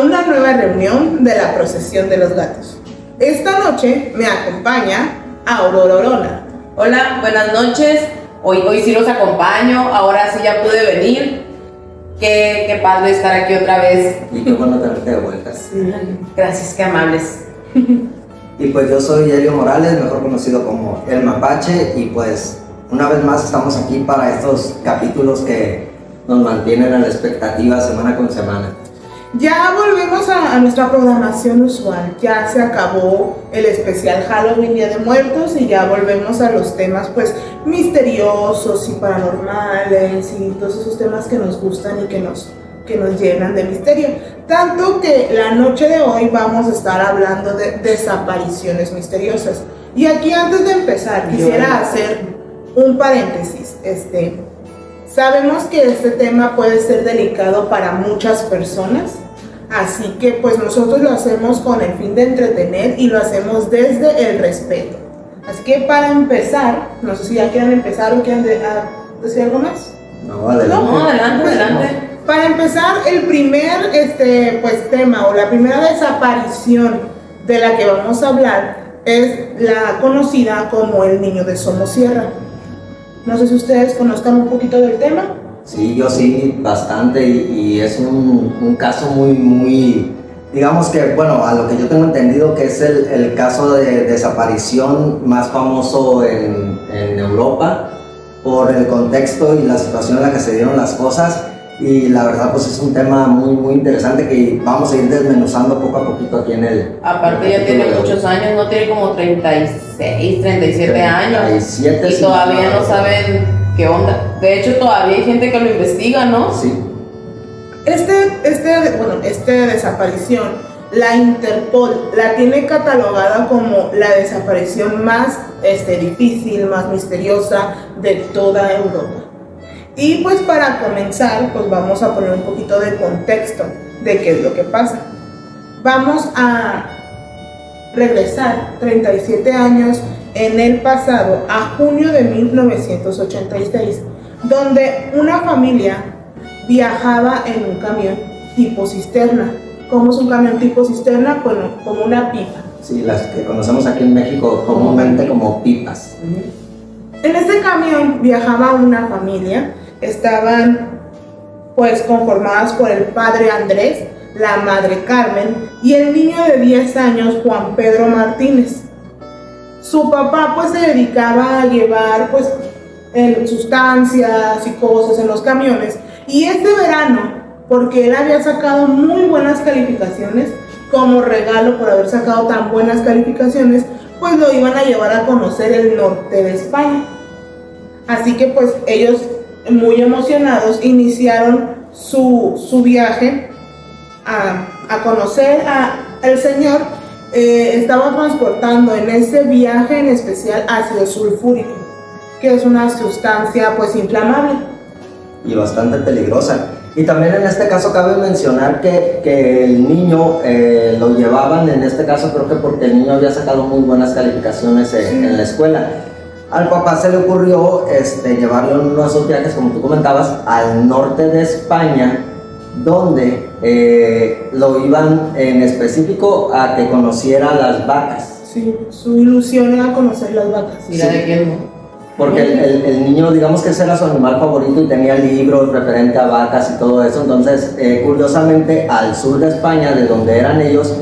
a una nueva reunión de la procesión de los gatos. Esta noche me acompaña Aurora Orona. Hola, buenas noches. Hoy, hoy sí los acompaño, ahora sí ya pude venir. Qué, qué padre estar aquí otra vez. Y qué bueno tenerte de vueltas. Gracias, qué amables. Y pues yo soy Elio Morales, mejor conocido como El Mapache, y pues una vez más estamos aquí para estos capítulos que nos mantienen a la expectativa semana con semana. Ya volvemos a, a nuestra programación usual, ya se acabó el especial Halloween Día de Muertos y ya volvemos a los temas pues misteriosos y paranormales y todos esos temas que nos gustan y que nos, que nos llenan de misterio. Tanto que la noche de hoy vamos a estar hablando de desapariciones misteriosas. Y aquí antes de empezar quisiera hacer un paréntesis. Este, sabemos que este tema puede ser delicado para muchas personas, así que pues nosotros lo hacemos con el fin de entretener y lo hacemos desde el respeto. Así que para empezar, no sé si ya quieren empezar o quieren de- a decir algo más. No, adelante. No, adelante, Pues, adelante. Para empezar, el primer este, pues, tema o la primera desaparición de la que vamos a hablar es la conocida como el niño de Somosierra. No sé si ustedes conozcan un poquito del tema. Sí, yo sí, bastante, y, es un, caso muy, muy, digamos que, bueno, a lo que yo tengo entendido que es el, caso de desaparición más famoso en Europa por el contexto y la situación en la que se dieron las cosas. Y la verdad, pues es un tema muy, muy interesante que vamos a ir desmenuzando poco a poquito aquí en el. Aparte ya tiene muchos años, no tiene como 36, 37 años. 37, Y sí, todavía no no, saben qué onda. De hecho, todavía hay gente que lo investiga, ¿no? Sí, Este, este, bueno, esta desaparición, la Interpol la tiene catalogada como la desaparición más este, difícil, más misteriosa de toda Europa. Y pues para comenzar, pues vamos a poner un poquito de contexto de qué es lo que pasa. Vamos a regresar 37 años en el pasado, a junio de 1986, donde una familia viajaba en un camión tipo cisterna. ¿Cómo es un camión tipo cisterna? Bueno, como una pipa. sí, las que conocemos aquí en México comúnmente como pipas. En este camión viajaba una familia, estaban pues conformadas por el padre Andrés, la madre Carmen y el niño de 10 años Juan Pedro Martínez. Su papá pues se dedicaba a llevar pues sustancias y cosas en los camiones y este verano, porque él había sacado muy buenas calificaciones, como regalo por haber sacado tan buenas calificaciones, pues lo iban a llevar a conocer el norte de España. Así que pues ellos muy emocionados iniciaron su, su viaje a, a conocer a el Señor. Eh, estaba transportando en ese viaje en especial ácido sulfúrico, que es una sustancia pues inflamable. y bastante peligrosa. Y también en este caso cabe mencionar que, que el niño eh, lo llevaban, en este caso creo que porque el niño había sacado muy buenas calificaciones en, Sí. en la escuela. Al papá se le ocurrió este, llevarlo en uno de esos viajes, como tú comentabas, al norte de España, donde eh, lo iban en específico a que conociera las vacas. Sí, su ilusión era conocer las vacas. Mira Sí. de quién no. Porque el, el- el niño, digamos que ese era su animal favorito y tenía libros referente a vacas y todo eso. Entonces, eh, curiosamente, al sur de España, de donde eran ellos,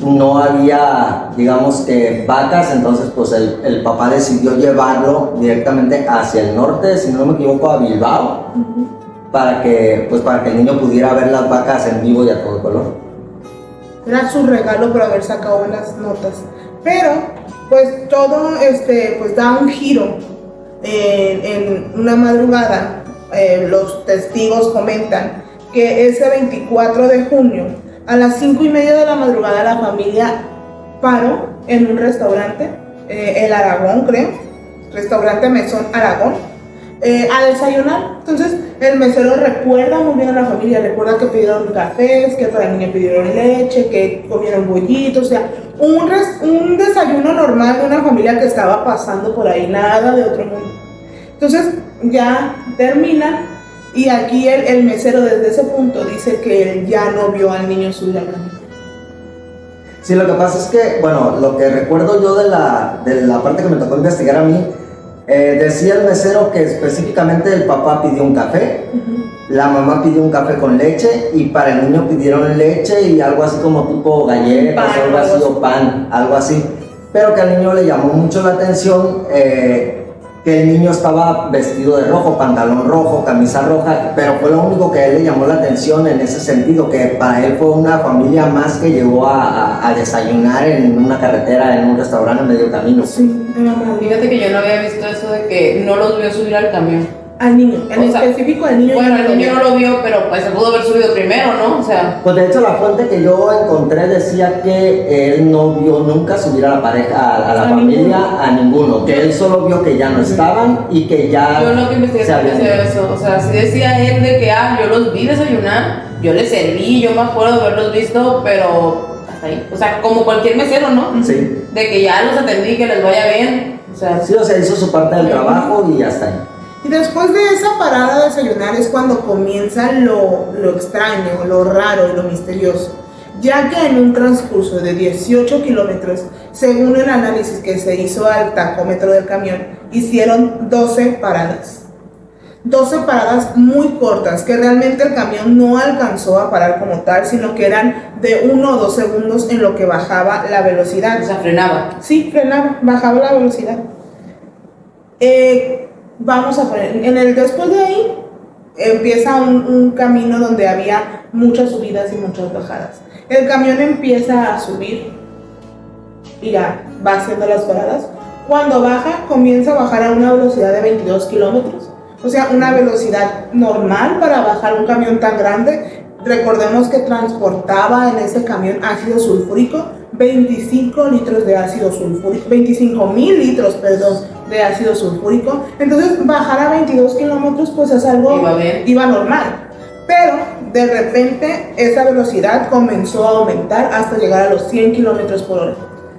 no había, digamos que vacas. Entonces, pues el, el papá decidió llevarlo directamente hacia el norte, si no me equivoco, a Bilbao, para que, pues, para que el niño pudiera ver las vacas en vivo y a todo color. Era su regalo por haber sacado buenas notas. Pero, pues todo este, pues da un giro en, en una madrugada. eh, los testigos comentan que ese 24 de junio, a las 5 y media de la madrugada, la familia paró en un restaurante, eh, el Aragón, creo, restaurante Mesón Aragón, eh, a desayunar. Entonces, el mesero recuerda muy bien a la familia, recuerda que pidieron cafés, que la niña pidieron leche, que comieron bollitos, o sea, un, un desayuno normal de una familia que estaba pasando por ahí, nada de otro mundo. Entonces, ya terminan Y aquí el, el mesero desde ese punto dice que él ya no vio al niño subir al camión. Sí, lo que pasa es que, bueno, lo que recuerdo yo de la, de la parte que me tocó investigar a mí, eh, decía el mesero que específicamente el papá pidió un café, la mamá pidió un café con leche y para el niño pidieron leche y algo así como tipo galletas Pan, algo así, o pan, algo así. Pero que al niño le llamó mucho la atención eh, que el niño estaba vestido de rojo, pantalón rojo, camisa roja, pero fue lo único que a él le llamó la atención en ese sentido, que para él fue una familia más que llegó a, desayunar en una carretera, en un restaurante en medio camino. Sí. Fíjate que yo no había visto eso de que no los vio subir al camión. Al niño, en O sea, específico al niño. Bueno, el niño no lo vio, pero pues se pudo haber subido primero, ¿no? O sea, Pues de hecho la fuente que yo encontré decía que él no vio nunca subir a la pareja, a, a la A familia, ninguno. a ninguno, que él solo vio que ya no estaban y que ya yo lo que investigué se habían eso. O sea, si decía él de que, ah, yo los vi desayunar, yo les serví, yo me acuerdo de haberlos visto, pero hasta ahí. O sea, como cualquier mesero, ¿no? Sí. De que ya los atendí, que les vaya bien. O sea, Sí, o sea, hizo su parte del trabajo y hasta ahí. Y después de esa parada de desayunar es cuando comienza lo, lo extraño, lo raro y lo misterioso, ya que en un transcurso de 18 kilómetros, según el análisis que se hizo al tacómetro del camión, hicieron 12 paradas. 12 paradas muy cortas, que realmente el camión no alcanzó a parar como tal, sino que eran de 1 o 2 segundos en lo que bajaba la velocidad. o sea, frenaba. Sí, frenaba, bajaba la velocidad. Eh, vamos a poner, en el después de ahí empieza un, camino donde había muchas subidas y muchas bajadas. El camión empieza a subir y ya va haciendo las paradas. Cuando baja, comienza a bajar a una velocidad de 22 kilómetros. O sea, una velocidad normal para bajar un camión tan grande. Recordemos que transportaba en ese camión ácido sulfúrico 25 litros de ácido sulfúrico, 25 mil litros, perdón, de ácido sulfúrico. Entonces, bajar a 22 kilómetros, pues es algo Iba normal. Pero de repente esa velocidad comenzó a aumentar hasta llegar a los 100 kilómetros por hora.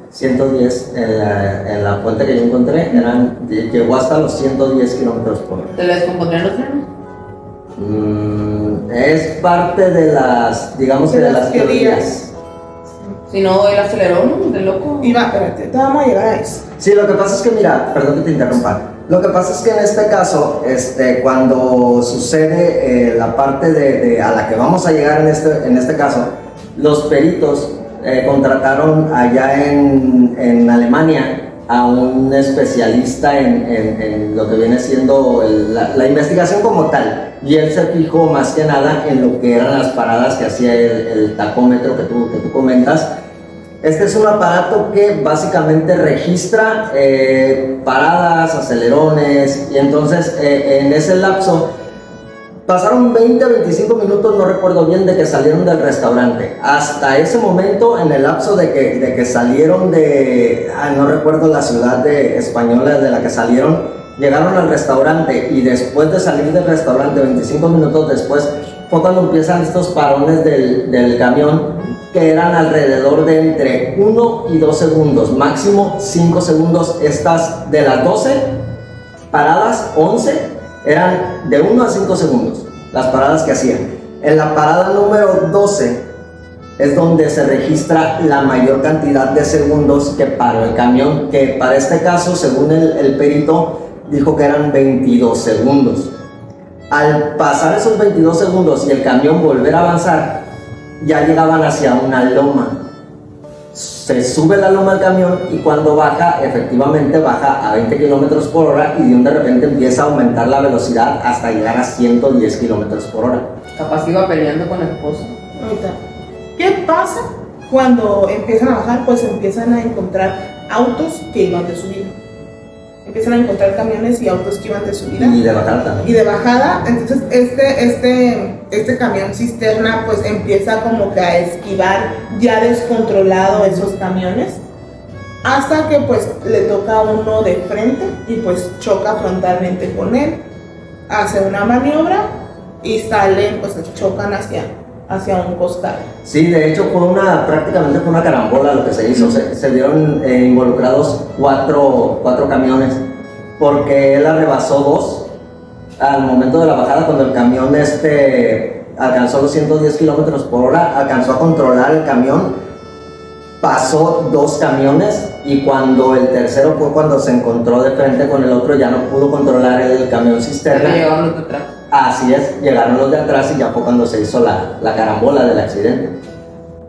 110 en la, en la fuente que yo encontré, eran, llegó hasta los 110 kilómetros por hora. ¿Te la descompondrían los frenos? Mm, es parte de las, digamos que De de las las teorías. teorías. Si no, él aceleró, ¿no? De loco. Iba, espérate, te vamos a llegar a eso. Sí, lo que pasa es que, mira, perdón que te interrumpa. Lo que pasa es que en este caso, este, cuando sucede eh, la parte de, de- a la que vamos a llegar en este, en este caso, los peritos eh, contrataron allá en, en Alemania a un especialista en, en- en lo que viene siendo el- la, la investigación como tal. Y él se fijó más que nada en lo que eran las paradas que hacía el, el tacómetro que tú, que tú comentas. Este es un aparato que básicamente registra eh, paradas, acelerones y entonces eh, en ese lapso pasaron 20 a 25 minutos, no recuerdo bien, de que salieron del restaurante. Hasta ese momento, en el lapso de que, de que salieron de, ay, no recuerdo la ciudad de española de la que salieron, llegaron al restaurante y después de salir del restaurante, 25 minutos después, fue cuando empiezan estos parones del, del camión que eran alrededor de entre 1 y 2 segundos, máximo 5 segundos. Estas de las 12 paradas, 11 eran de 1 a 5 segundos, las paradas que hacían. En la parada número 12 es donde se registra la mayor cantidad de segundos que paró el camión, que para este caso, según el, el perito, dijo que eran 22 segundos. Al pasar esos 22 segundos y el camión volver a avanzar, ya llegaban hacia una loma. Se sube la loma al camión y cuando baja, efectivamente baja a 20 kilómetros por hora y de un de repente empieza a aumentar la velocidad hasta llegar a 110 kilómetros por hora. Capaz iba peleando con la esposa. Ahorita. ¿Qué pasa cuando empiezan a bajar? Pues empiezan a encontrar autos que iban de subida. Empiezan a encontrar camiones y autos que iban de subida. Y de bajar también. y de bajada, entonces este, este, este camión cisterna pues empieza como que a esquivar ya descontrolado esos camiones hasta que pues le toca a uno de frente y pues choca frontalmente con él, hace una maniobra y salen, pues chocan hacia, hacia un costado. Sí, de hecho fue una, prácticamente fue una carambola lo que se hizo. Se, se vieron eh, involucrados cuatro, cuatro camiones porque él arrebasó dos al momento de la bajada, cuando el camión este alcanzó los 110 kilómetros por hora, alcanzó a controlar el camión, pasó dos camiones y cuando el tercero fue cuando se encontró de frente con el otro, ya no pudo controlar el camión cisterna. Llegaron los de atrás. Así es, llegaron los de atrás y ya fue cuando se hizo la, la carambola del accidente.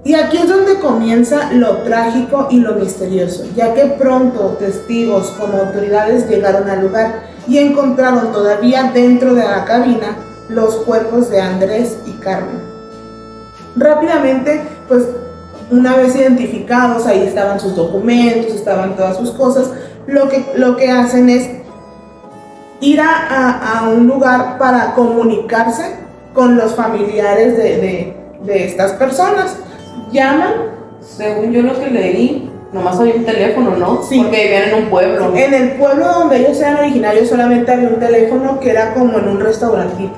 Y aquí es donde comienza lo trágico y lo misterioso, ya que pronto testigos como autoridades llegaron al lugar y encontraron todavía dentro de la cabina los cuerpos de Andrés y Carmen. Rápidamente, pues una vez identificados, ahí estaban sus documentos, estaban todas sus cosas, lo que, lo que hacen es ir a, a- un lugar para comunicarse con los familiares de, de- de estas personas. Llaman Según yo lo que leí, nomás había un teléfono, ¿no? Sí. Porque vivían en un pueblo. En el pueblo donde ellos eran originarios solamente había un teléfono que era como en un restaurantito.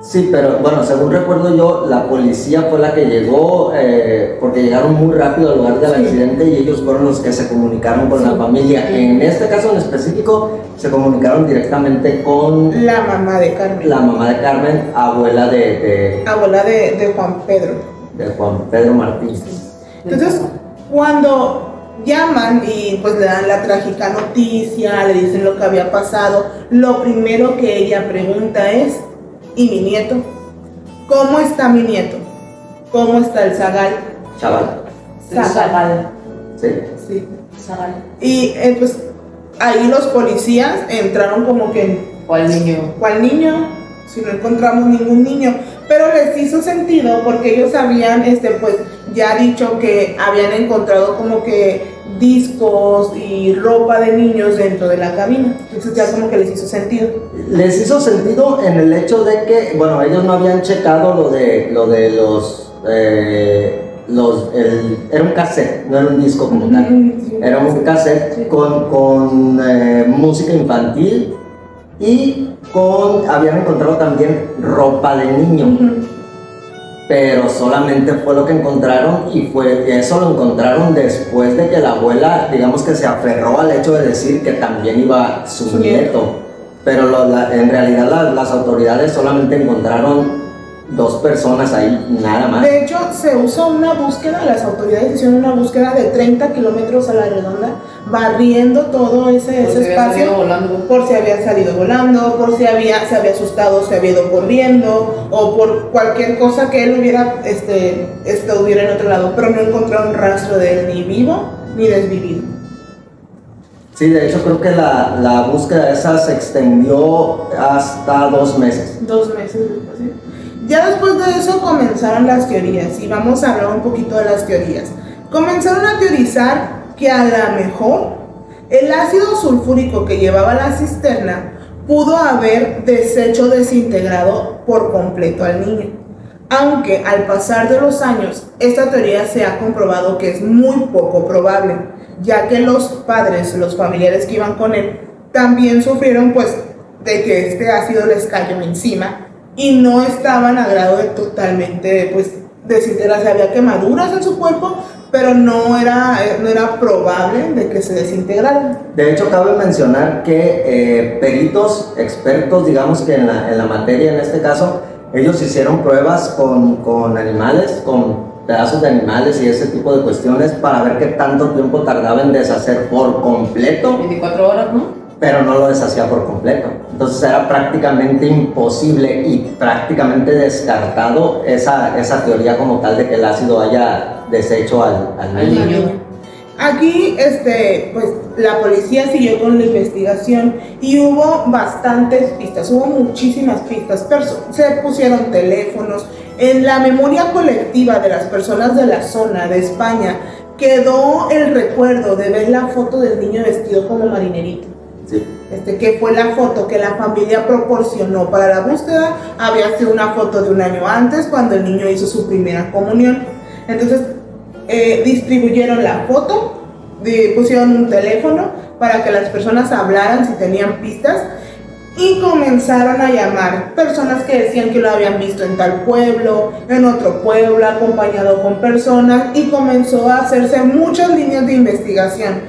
Sí, pero bueno, según recuerdo yo, la policía fue la que llegó, eh, porque llegaron muy rápido al lugar del Sí. accidente y ellos fueron los que se comunicaron con la Sí. familia. En este caso en específico, se comunicaron directamente con La mamá de Carmen, la mamá de Carmen, abuela de, de- abuela de, de Juan Pedro. de Juan Pedro Martínez. Entonces, cuando llaman y pues le dan la trágica noticia, le dicen lo que había pasado, lo primero que ella pregunta es, ¿y mi nieto? ¿Cómo está mi nieto? ¿Cómo está el zagal? Chaval, Zagal. ¿sí? Sí. Zagal. Y eh, pues ahí los policías entraron como que ¿Cuál niño? ¿Cuál niño? Si no encontramos ningún niño. Pero les hizo sentido porque ellos habían, este, pues, ya dicho que habían encontrado como que discos y ropa de niños dentro de la cabina. Entonces ya como que les hizo sentido. Les hizo sentido en el hecho de que, bueno, ellos no habían checado lo de, lo de los, eh, los, el- era un cassette, no era un disco como tal. Era un cassette Sí. con, con eh, música infantil y con, habían encontrado también ropa de niño, Ujú. Pero solamente fue lo que encontraron y fue eso lo encontraron después de que la abuela, digamos que se aferró al hecho de decir que también iba su, Su nieto. nieto. Pero lo- la- en realidad la- las autoridades solamente encontraron dos personas ahí, nada más. De hecho, se usó una búsqueda, las autoridades hicieron una búsqueda de 30 kilómetros a la redonda, barriendo todo ese, Por ese si había salido espacio. volando. por si había salido volando, por si había, se había asustado, se había ido corriendo, o por cualquier cosa que él hubiera, este, estuviera en otro lado, pero no encontraron rastro de él ni vivo ni desvivido. Sí, de hecho creo que la, la búsqueda esa se extendió hasta dos meses. Dos meses después. ¿sí? Ya después de eso comenzaron las teorías, y vamos a hablar un poquito de las teorías. Comenzaron a teorizar que a lo mejor el ácido sulfúrico que llevaba la cisterna pudo haber deshecho desintegrado por completo al niño. Aunque al pasar de los años, esta teoría se ha comprobado que es muy poco probable, ya que los padres, los familiares que iban con él, también sufrieron pues de que este ácido les cayó encima y no estaban a grado de totalmente pues desintegrarse. Había quemaduras en su cuerpo, pero no era, eh, no era probable de que se desintegraran. De hecho, cabe mencionar que eh, peritos, expertos, digamos que en la, en la materia en este caso, ellos hicieron pruebas con, con animales, con pedazos de animales y ese tipo de cuestiones para ver qué tanto tiempo tardaba en deshacer por completo 24 horas, ¿no? Pero no lo deshacía por completo. Entonces era prácticamente imposible y prácticamente descartado esa, esa teoría como tal de que el ácido haya deshecho al, al niño. niño. Aquí, este, pues la policía siguió con la investigación y hubo bastantes pistas, hubo muchísimas pistas. Se pusieron teléfonos. En la memoria colectiva de las personas de la zona de España quedó el recuerdo de ver la foto del niño vestido como marinerito. Este, que fue la foto que la familia proporcionó para la búsqueda. Había sido una foto de un año antes, cuando el niño hizo su primera comunión. Entonces, eh, distribuyeron la foto, di- pusieron un teléfono para que las personas hablaran si tenían pistas y comenzaron a llamar personas que decían que lo habían visto en tal pueblo, en otro pueblo, acompañado con personas y comenzó a hacerse muchas líneas de investigación.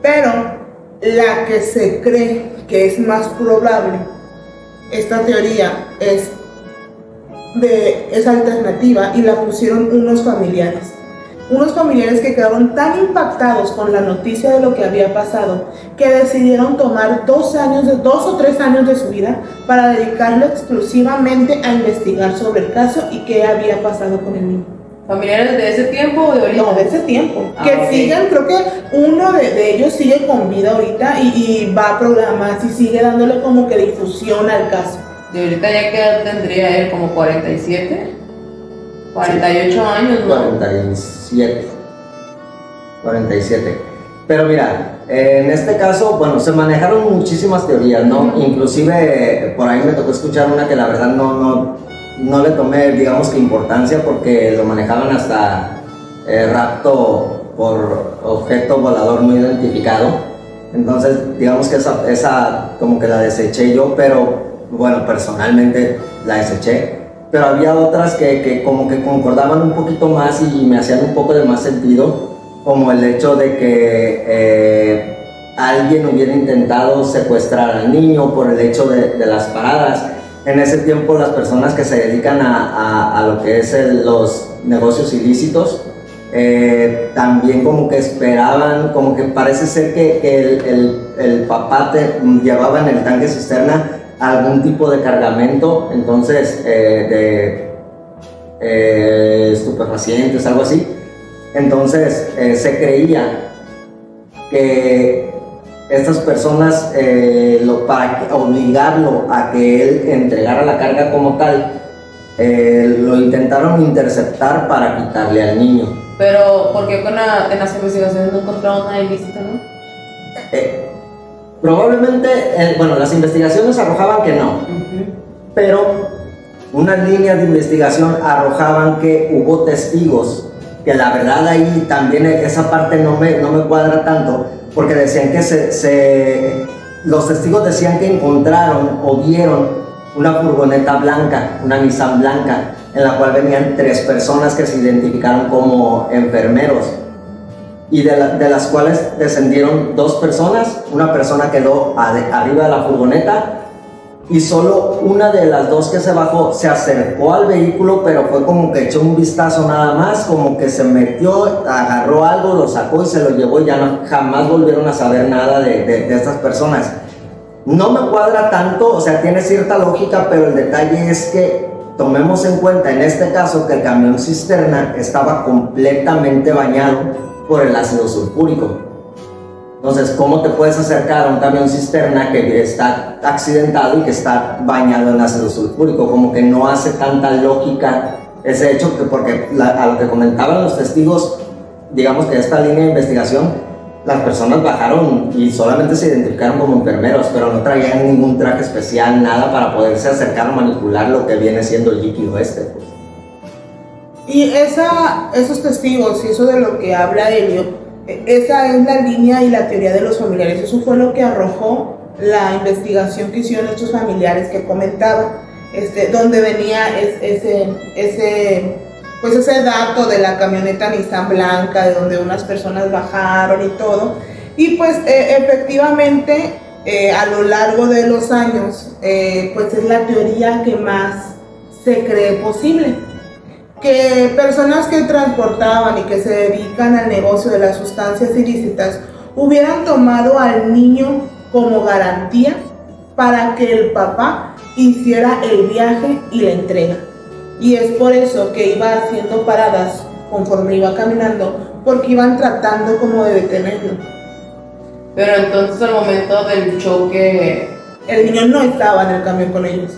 Pero la que se cree que es más probable esta teoría es de esa alternativa y la pusieron unos familiares. Unos familiares que quedaron tan impactados con la noticia de lo que había pasado que decidieron tomar dos años, de, dos o tres años de su vida para dedicarlo exclusivamente a investigar sobre el caso y qué había pasado con el niño. ¿Familiares de ese tiempo o de ahorita? No, de ese tiempo. Ah, que ok. siguen, creo que uno de, de ellos sigue con vida ahorita y, y va a programas y sigue dándole como que difusión al caso. De ahorita ya que edad tendría él como 47, 48 años, ¿no? 47. 47. Pero mira, en este caso, bueno, se manejaron muchísimas teorías, ¿no? Inclusive por ahí me tocó escuchar una que la verdad no, no, no le tomé, digamos que importancia porque lo manejaban hasta eh, rapto por objeto volador no identificado. Entonces, digamos que esa, esa como que la deseché yo, pero bueno, personalmente la deseché. Pero había otras que, que como que concordaban un poquito más y me hacían un poco de más sentido, como el hecho de que eh, alguien hubiera intentado secuestrar al niño por el hecho de, de las paradas. En ese tiempo las personas que se dedican a, a- lo que es los negocios ilícitos, eh, también como que esperaban, como que parece ser que, que el, el- el papá te- llevaba en el tanque cisterna algún tipo de cargamento, entonces eh, de eh, estupefacientes, algo así. Entonces eh, se creía que estas personas, eh, lo- para obligarlo a que él entregara la carga como tal, eh, lo intentaron interceptar para quitarle al niño. Pero, ¿por qué con la- en las investigaciones no encontraron nada ilícito, no? Eh, probablemente, eh, bueno, las investigaciones arrojaban que no, pero unas líneas de investigación arrojaban que hubo testigos, que la verdad ahí también esa parte no me, no me cuadra tanto, porque decían que se, se- los testigos decían que encontraron o vieron una furgoneta blanca, una Nissan blanca, en la cual venían tres personas que se identificaron como enfermeros y de, la- de las cuales descendieron dos personas, una persona quedó ade- arriba de la furgoneta y solo una de las dos que se bajó se acercó al vehículo, pero fue como que echó un vistazo nada más, como que se metió, agarró algo, lo sacó y se lo llevó y ya no, jamás volvieron a saber nada de, de- de estas personas. No me cuadra tanto, o sea, tiene cierta lógica, pero el detalle es que tomemos en cuenta en este caso que el camión cisterna estaba completamente bañado por el ácido sulfúrico. Entonces, ¿cómo te puedes acercar a un camión cisterna que está accidentado y que está bañado en ácido sulfúrico? Como que no hace tanta lógica ese hecho, que porque a lo que comentaban los testigos, digamos que esta línea de investigación, las personas bajaron y solamente se identificaron como enfermeros, pero no traían ningún traje especial, nada para poderse acercar o manipular lo que viene siendo el líquido este. pues. Y esa, esos testigos y eso de lo que habla Helio, eh, esa es la línea y la teoría de los familiares. Eso fue lo que arrojó la investigación que hicieron estos familiares que comentaba, este, donde venía es- ese, ese, pues ese dato de la camioneta Nissan blanca, de donde unas personas bajaron y todo. Y pues eh, efectivamente eh, a lo largo de los años, pues es la teoría que más se cree posible que personas que transportaban y que se dedican al negocio de las sustancias ilícitas hubieran tomado al niño como garantía para que el papá hiciera el viaje y la entrega. Y es por eso que iba haciendo paradas conforme iba caminando, porque iban tratando como de detenerlo. Pero entonces al momento del choque, El niño no estaba en el camión con ellos.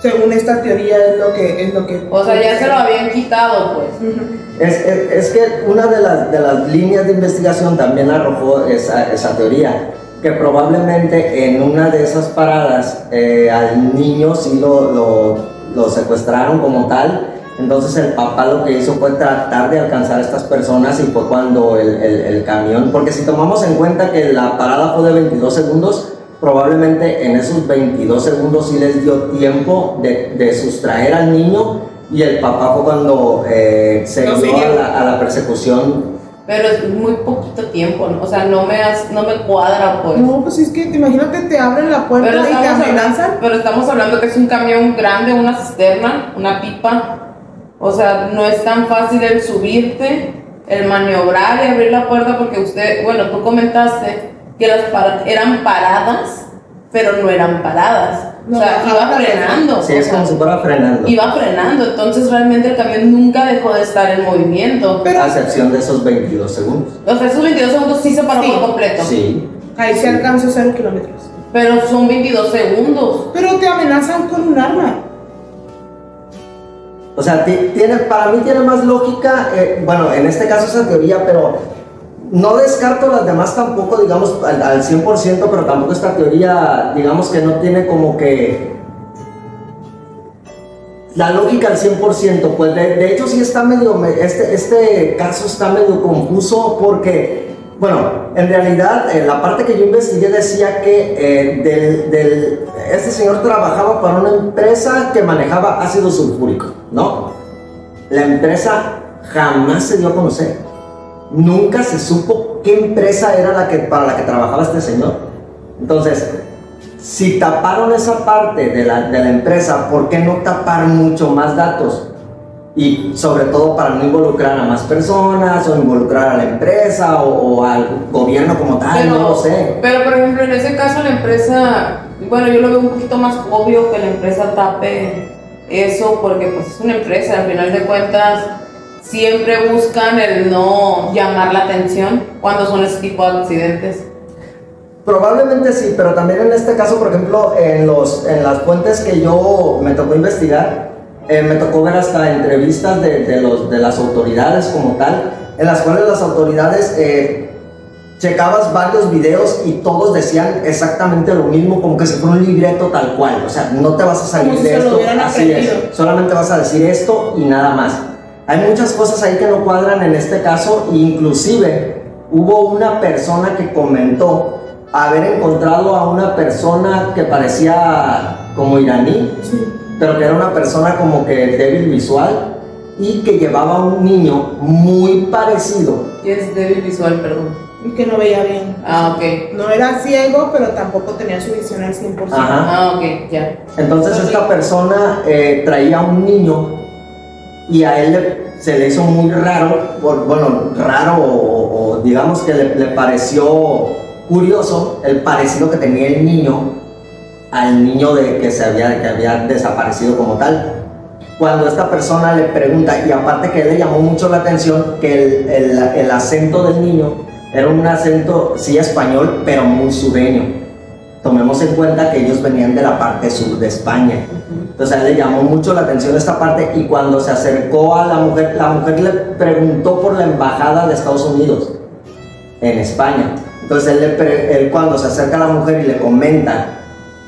Según esta teoría es lo que es lo que o sea, ya se lo habían quitado, pues. Es, es- es que una de las, de las líneas de investigación también arrojó esa, esa teoría, que probablemente en una de esas paradas eh, al niño sí lo, lo, lo secuestraron como tal, entonces el papá lo que hizo fue tratar de alcanzar a estas personas y fue cuando el, el- el camión, porque si tomamos en cuenta que la parada fue de 22 segundos, probablemente en esos 22 segundos sí les dio tiempo de, de sustraer al niño y el papá fue cuando eh, se dio a la, a la persecución Pero es muy poquito tiempo, ¿no? o sea, no me, has- no me cuadra, pues. No, pues es que imagínate, te abren la puerta Pero y te estamos, hablando, amenazan. pero estamos hablando que es un camión grande, una cisterna, una pipa. O sea, no es tan fácil el subirte, el maniobrar y abrir la puerta porque usted, bueno, tú comentaste que las par- eran paradas, pero no eran paradas. No, o sea, iba frenando. Sí, es como si fuera frenando. Iba frenando, entonces realmente el camión nunca dejó de estar en movimiento. Pero A excepción de esos 22 segundos. O sea, esos 22 segundos sí se paró Sí. por completo. Sí. ahí se alcanzó cero kilómetros. Pero son 22 segundos. Pero te amenazan con un arma. O sea, ti- tiene, para mí tiene más lógica, eh, bueno, en este caso esa teoría, pero no descarto las demás tampoco, digamos, al, al 100%, pero tampoco esta teoría, digamos que no tiene como que la lógica al 100%, pues de, hecho sí está medio, me- este, este caso está medio confuso porque, bueno, en realidad eh, la parte que yo investigué decía que eh, este señor trabajaba para una empresa que manejaba ácido sulfúrico, ¿no? La empresa jamás se dio a conocer. Nunca se supo qué empresa era la que, para la que trabajaba este señor. Entonces, si taparon esa parte de la, de la empresa, ¿por qué no tapar mucho más datos? Y sobre todo para no involucrar a más personas o involucrar a la empresa o, o al gobierno como tal, no lo sé. pero, por ejemplo, en ese caso la empresa, bueno, yo lo veo un poquito más obvio que la empresa tape eso porque pues es una empresa, al final de cuentas siempre buscan el no llamar la atención cuando son ese tipo de accidentes. Probablemente sí, pero también en este caso, por ejemplo, en, los, en las fuentes que yo me tocó investigar, eh, me tocó ver hasta entrevistas de, de los, de las autoridades como tal, en las cuales las autoridades eh, checabas varios videos y todos decían exactamente lo mismo, como que si fuera un libreto tal cual, o sea, no te vas a salir Como si de lo esto, así es, solamente vas a decir esto y nada más. Hay muchas cosas ahí que no cuadran en este caso, inclusive hubo una persona que comentó haber encontrado a una persona que parecía como iraní, Sí. pero que era una persona como que débil visual y que llevaba a un niño muy parecido. Y es débil visual, perdón. Y que no veía bien. Ah, ok. No era ciego, pero tampoco tenía su visión al 100%. Ajá. Ah, ok, ya. Entonces Ok. esta persona eh, traía a un niño y a él le- se le hizo muy raro, bueno, raro o, digamos que le, le pareció curioso el parecido que tenía el niño al niño de que se había, que había desaparecido como tal. Cuando esta persona le pregunta, y aparte que le llamó mucho la atención que el, el- el acento del niño era un acento, sí español, pero muy sureño. Tomemos en cuenta que ellos venían de la parte sur de España. Entonces a él le llamó mucho la atención esta parte y cuando se acercó a la mujer, la mujer le preguntó por la embajada de Estados Unidos en España. Entonces él, cuando se acerca a la mujer y le comenta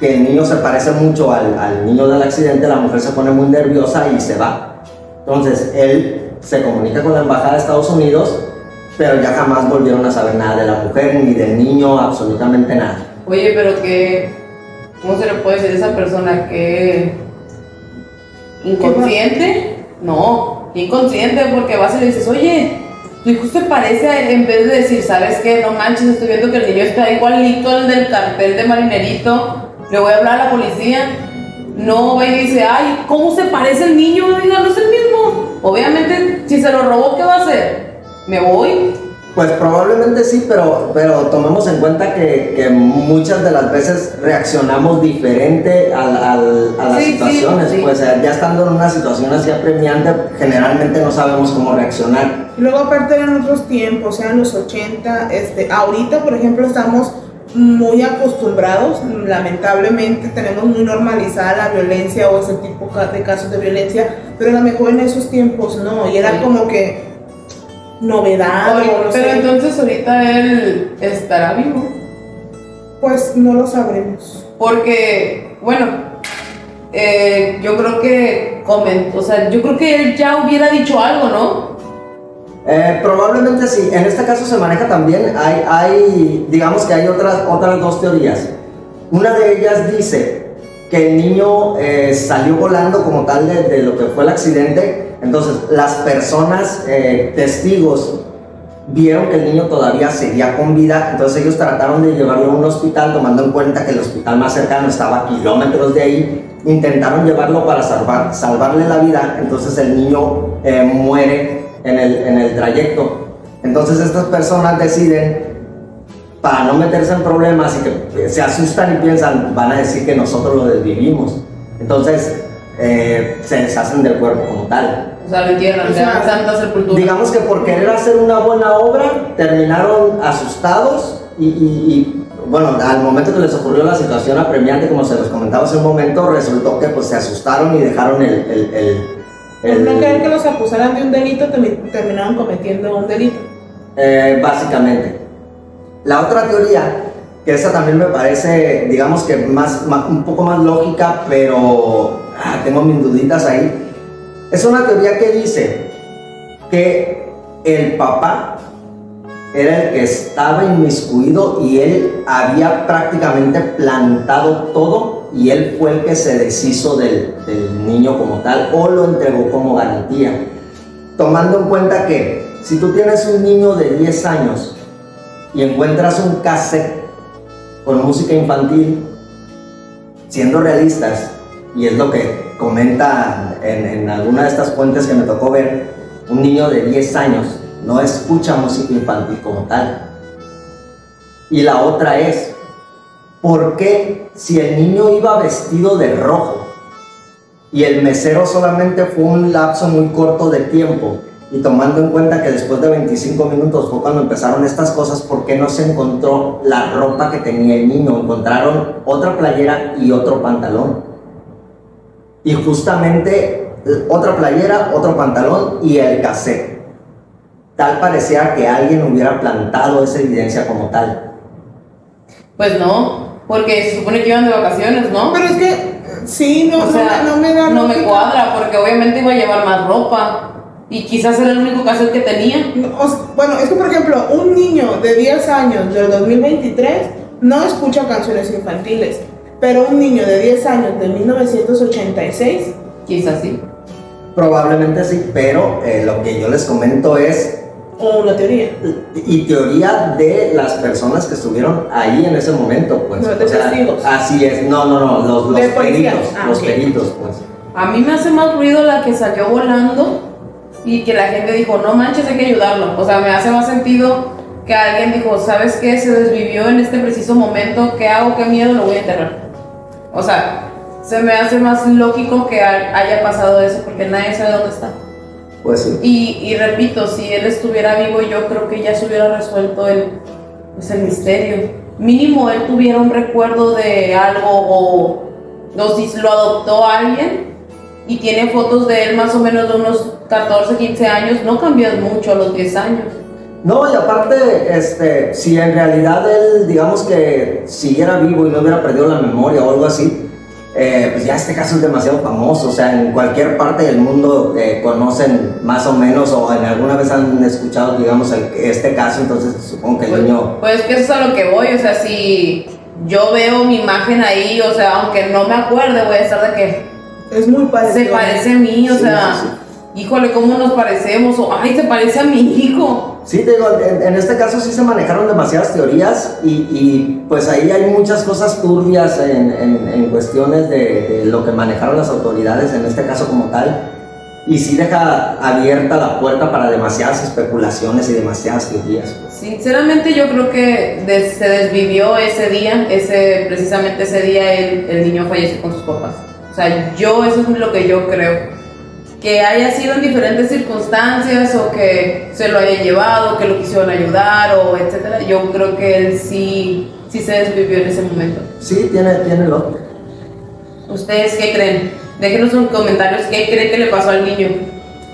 que el niño se parece mucho al, al niño del accidente, la mujer se pone muy nerviosa y se va. Entonces él se comunica con la embajada de Estados Unidos, pero ya jamás volvieron a saber nada de la mujer ni del niño, absolutamente nada. Oye, pero que. ¿Cómo se le puede decir a esa persona que. inconsciente? No, inconsciente, porque vas y le dices, oye, tu hijo se parece, a-", en vez de decir, ¿sabes qué? No manches, estoy viendo que el niño está igualito al del cartel de marinerito, le voy a hablar a la policía. No va y dice, ay, ¿cómo se parece el niño? Oiga, no es el mismo. Obviamente, si se lo robó, ¿qué va a hacer? ¿Me voy? Pues probablemente sí, pero, pero tomemos en cuenta que, que muchas de las veces reaccionamos diferente al- al- a las Sí, sí, situaciones. sí. Pues ya estando en una situación así apremiante, generalmente no sabemos cómo reaccionar. Luego aparte eran otros tiempos, eran los 80, este, ahorita por ejemplo estamos muy acostumbrados, lamentablemente tenemos muy normalizada la violencia o ese tipo de casos de violencia, pero a lo mejor en esos tiempos no, y era como que novedad Oye, o no pero sé, entonces ahorita él estará vivo. pues no lo sabremos. Porque, bueno, eh, yo creo que comentó, o sea, yo creo que él ya hubiera dicho algo, ¿no? Eh, probablemente sí. En este caso se maneja también, hay, hay, digamos que hay otras, otras dos teorías. Una de ellas dice que el niño eh, salió volando como tal de, de lo que fue el accidente. Entonces, las personas, eh, testigos vieron que el niño todavía seguía con vida, entonces ellos trataron de llevarlo a un hospital, tomando en cuenta que el hospital más cercano estaba a kilómetros de ahí, intentaron llevarlo para salvar, salvarle la vida, entonces el niño eh, muere en el, en el trayecto. Entonces estas personas deciden, para no meterse en problemas y que se asustan y piensan, van a decir que nosotros lo desvivimos. Entonces eh, se deshacen del cuerpo como tal. O sea, lo entierran, O sea, Santa Sepultura. Digamos que por querer hacer una buena obra terminaron asustados y, y- y, bueno, al momento que les ocurrió la situación apremiante, como se los comentaba hace un momento, resultó que pues se asustaron y dejaron el... el, el- el- no querer que los acusaran de un delito, termi- terminaron cometiendo un delito. eh, básicamente. La otra teoría, que esa también me parece, digamos que más, más- un poco más lógica, pero ah, tengo mis duditas ahí, es una teoría que dice que el papá era el que estaba inmiscuido y él había prácticamente plantado todo y él fue el que se deshizo del, del niño como tal o lo entregó como garantía. Tomando en cuenta que si tú tienes un niño de 10 años y encuentras un cassette con música infantil, siendo realistas, y es lo que comenta en, alguna de estas fuentes que me tocó ver, un niño de 10 años no escucha música infantil como tal. Y la otra es, ¿por qué si el niño iba vestido de rojo y el mesero solamente fue un lapso muy corto de tiempo? Y tomando en cuenta que después de 25 minutos fue cuando empezaron estas cosas, ¿por qué no se encontró la ropa que tenía el niño? Encontraron otra playera y otro pantalón. Y justamente eh, otra playera, otro pantalón y el cassette. Tal parecía que alguien hubiera plantado esa evidencia como tal. Pues no, porque se supone que iban de vacaciones, ¿no? Pero es que, eh, sí, no, o sea, no, me- no me da no me cuadra, porque obviamente iba a llevar más ropa. Y quizás era el único caso que tenía. No, o sea, bueno, es que por ejemplo, un niño de 10 años del 2023 no escucha canciones infantiles, pero un niño de 10 años de 1986, Quizás sí. Probablemente sí, pero eh, lo que yo les comento es o una teoría. y teoría de las personas que estuvieron ahí en ese momento, pues. No, de testigos. Así es, no, no, no, los, los peritos, Ah, los ok. peritos, pues. A mí me hace más ruido la que salió volando y que la gente dijo, no manches, hay que ayudarlo. O sea, me hace más sentido que alguien dijo, ¿sabes qué? Se desvivió en este preciso momento, ¿qué hago? ¿Qué miedo? Lo voy a enterrar. O sea, se me hace más lógico que ha- haya pasado eso porque nadie sabe dónde está. Pues sí. Y, y repito, si él estuviera vivo, yo creo que ya se hubiera resuelto el, pues, el misterio. Mínimo él tuviera un recuerdo de algo o si lo adoptó alguien y tiene fotos de él más o menos de unos 14, 15 años, no cambias mucho a los 10 años. No, y aparte, este, si en realidad él, digamos que siguiera vivo y no hubiera perdido la memoria o algo así, eh, pues ya este caso es demasiado famoso. O sea, en cualquier parte del mundo eh, conocen más o menos o en alguna vez han escuchado, digamos, el- este caso. Entonces, supongo que el Pues, niño. pues que eso es a lo que voy, o sea, si yo veo mi imagen ahí, o sea, aunque no me acuerde, voy a estar de que Es muy parecido. se parece a mí, o Sí, sea, sí, híjole, ¿cómo nos parecemos? O, ay, se parece a mi hijo. Sí, digo, en, en este caso sí se manejaron demasiadas teorías y, y, pues ahí hay muchas cosas turbias en, en- en cuestiones de, lo que manejaron las autoridades, en este caso como tal, y sí deja abierta la puerta para demasiadas especulaciones y demasiadas teorías. Sinceramente yo creo que se desvivió ese día, ese, precisamente ese día el, el niño falleció con sus papás. O sea, yo eso es lo que yo creo. Que haya sido en diferentes circunstancias o que se lo haya llevado, que lo quisieron ayudar o etcétera. Yo creo que él sí, sí se desvivió en ese momento. Sí, tiene, tiene lógica. ¿Ustedes qué creen? Déjenos en comentarios qué creen que le pasó al niño.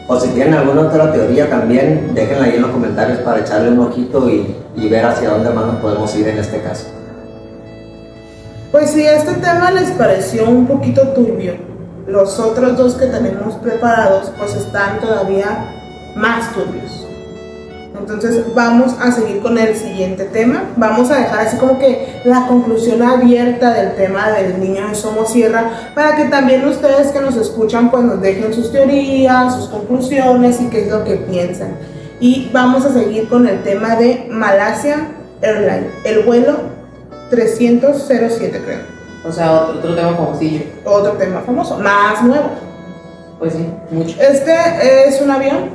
O si tienen alguna otra teoría también, déjenla ahí en los comentarios para echarle un ojito y, y ver hacia dónde más nos podemos ir en este caso. Pues si este tema les pareció un poquito turbio, los otros dos que tenemos preparados pues están todavía más turbios. Entonces vamos a seguir con el siguiente tema. Vamos a dejar así como que la conclusión abierta del tema del niño de Somosierra para que también ustedes que nos escuchan pues nos dejen sus teorías, sus conclusiones y qué es lo que piensan. Y vamos a seguir con el tema de Malasia Airlines, el vuelo 307 creo. O sea, otro, otro tema famosillo. Otro tema famoso, más nuevo. Pues sí, mucho. Este es un avión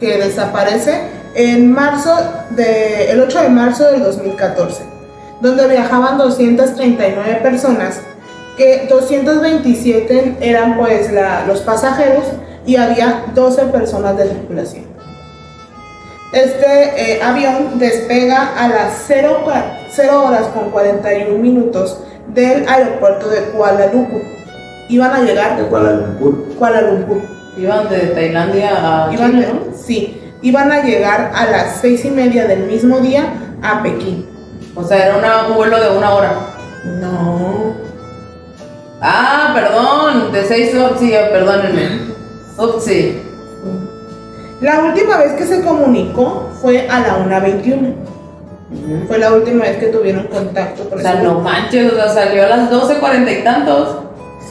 que desaparece en marzo de, el 8 de marzo del 2014, donde viajaban 239 personas, que 227 eran pues la- los pasajeros y había 12 personas de tripulación. Este eh, avión despega a las 0, cua- 0 horas con 41 minutos del aeropuerto de Kuala Lumpur. Iban a llegar de Kuala Lumpur. Kuala Lumpur. Iban de Tailandia a Iban, Chile, ¿no? Sí, iban a llegar a las seis y media del mismo día a Pekín. O sea, era una- un vuelo de una hora. No. Ah, perdón, de seis horas, sí, perdónenme. Ups, sí. La última vez que se comunicó fue a la 1.21. Fue la última vez que tuvieron contacto con O sea, no manches, o sea, salió a las 12.40 y tantos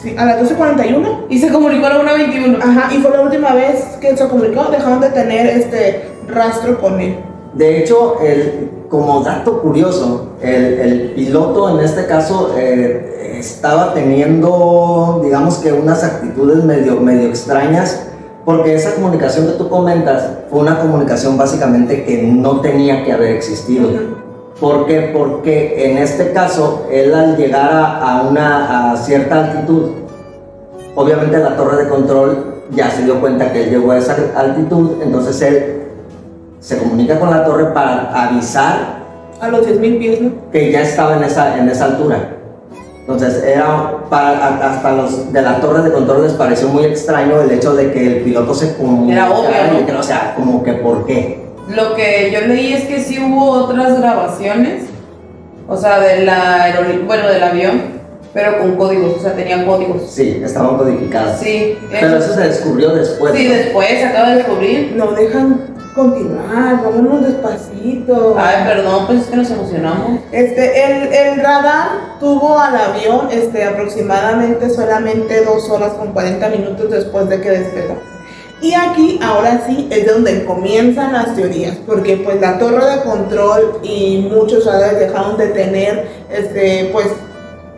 Sí, a las 12.41. y se comunicó a la 1.21. Ajá, y fue la última vez que se comunicó. Dejaron de tener este rastro con él. De hecho, el, como dato curioso, el, el piloto en este caso eh, estaba teniendo, digamos que unas actitudes medio, medio extrañas, porque esa comunicación que tú comentas fue una comunicación básicamente que no tenía que haber existido. ¿Por qué? Porque en este caso, él al llegar a, a una a cierta altitud, obviamente la torre de control ya se dio cuenta que él llegó a esa altitud, entonces él se comunica con la torre para avisar A los 10.000 pies, ¿no? que ya estaba en esa, en esa altura. Entonces era para, hasta los de la torre de control les pareció muy extraño el hecho de que el piloto se comunicara. Era obvio, ¿no? y que, O sea, como que por qué. Lo que yo leí es que sí hubo otras grabaciones, o sea, de la aerolínea, bueno, del avión, pero con códigos, o sea, tenían códigos. Sí, estaban codificadas. Sí, Pero eso se descubrió después. Sí, ¿no? después se acaba de descubrir. No dejan continuar, vámonos despacito. Ay, perdón, pues es que nos emocionamos. Este, el, el radar tuvo al avión este, aproximadamente solamente dos horas con 40 minutos después de que despegó. Y aquí, ahora sí, es donde comienzan las teorías, porque pues la torre de control y muchos radares dejaron de tener, este, pues,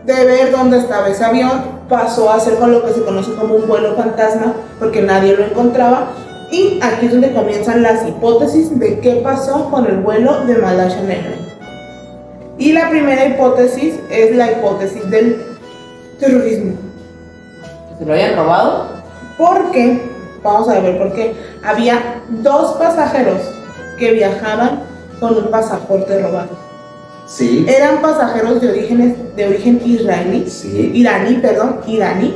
de ver dónde estaba ese avión, pasó a ser con lo que se conoce como un vuelo fantasma, porque nadie lo encontraba. Y aquí es donde comienzan las hipótesis de qué pasó con el vuelo de Malaysia Airlines. Y la primera hipótesis es la hipótesis del terrorismo. ¿Que se lo hayan robado? Porque, vamos a ver por qué, había dos pasajeros que viajaban con un pasaporte robado. Sí, Eran pasajeros de, orígenes, de origen israelí, sí. iraní, perdón, iraní.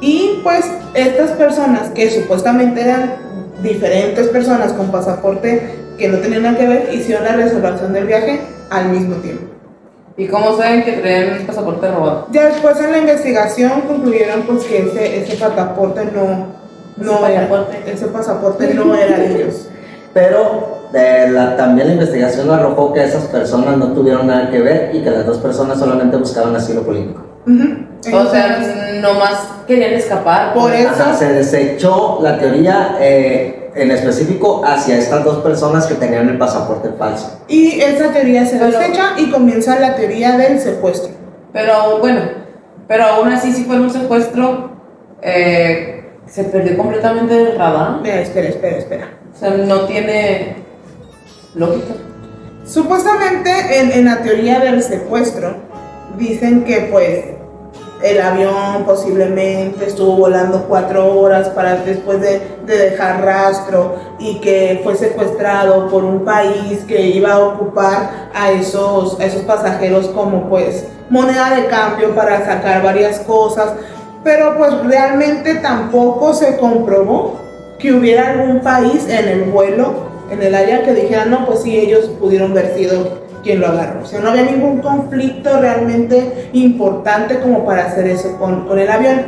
Y pues estas personas que supuestamente eran diferentes personas con pasaporte que no tenían nada que ver, hicieron la reservación del viaje al mismo tiempo. ¿Y cómo saben que traían un pasaporte robado? Ya después en la investigación concluyeron pues que ese, ese pasaporte no, no Ese era, pasaporte. ese pasaporte no era de ellos. Pero eh, la- también la investigación arrojó que esas personas no tuvieron nada que ver y que las dos personas solamente buscaban asilo político. Ujú. O sea, nomás querían escapar. Por pues. eso- Ajá, se desechó la teoría eh, en específico hacia estas dos personas que tenían el pasaporte falso. Y esa teoría se Pero- desecha y comienza la teoría del secuestro. Pero bueno, pero aún así si fue un secuestro, eh, se perdió completamente del radar. Mira, espera, espera, espera. O sea, no tiene lógica. Supuestamente en, en la teoría del secuestro dicen que pues el avión posiblemente estuvo volando cuatro horas para después de, de dejar rastro y que fue secuestrado por un país que iba a ocupar a esos, esos pasajeros como pues moneda de cambio para sacar varias cosas, pero pues realmente tampoco se comprobó que hubiera algún país en el vuelo, en el área que dijera, no, pues sí, ellos pudieron haber sido quien lo agarró. O sea, no había ningún conflicto realmente importante como para hacer eso con, con el avión.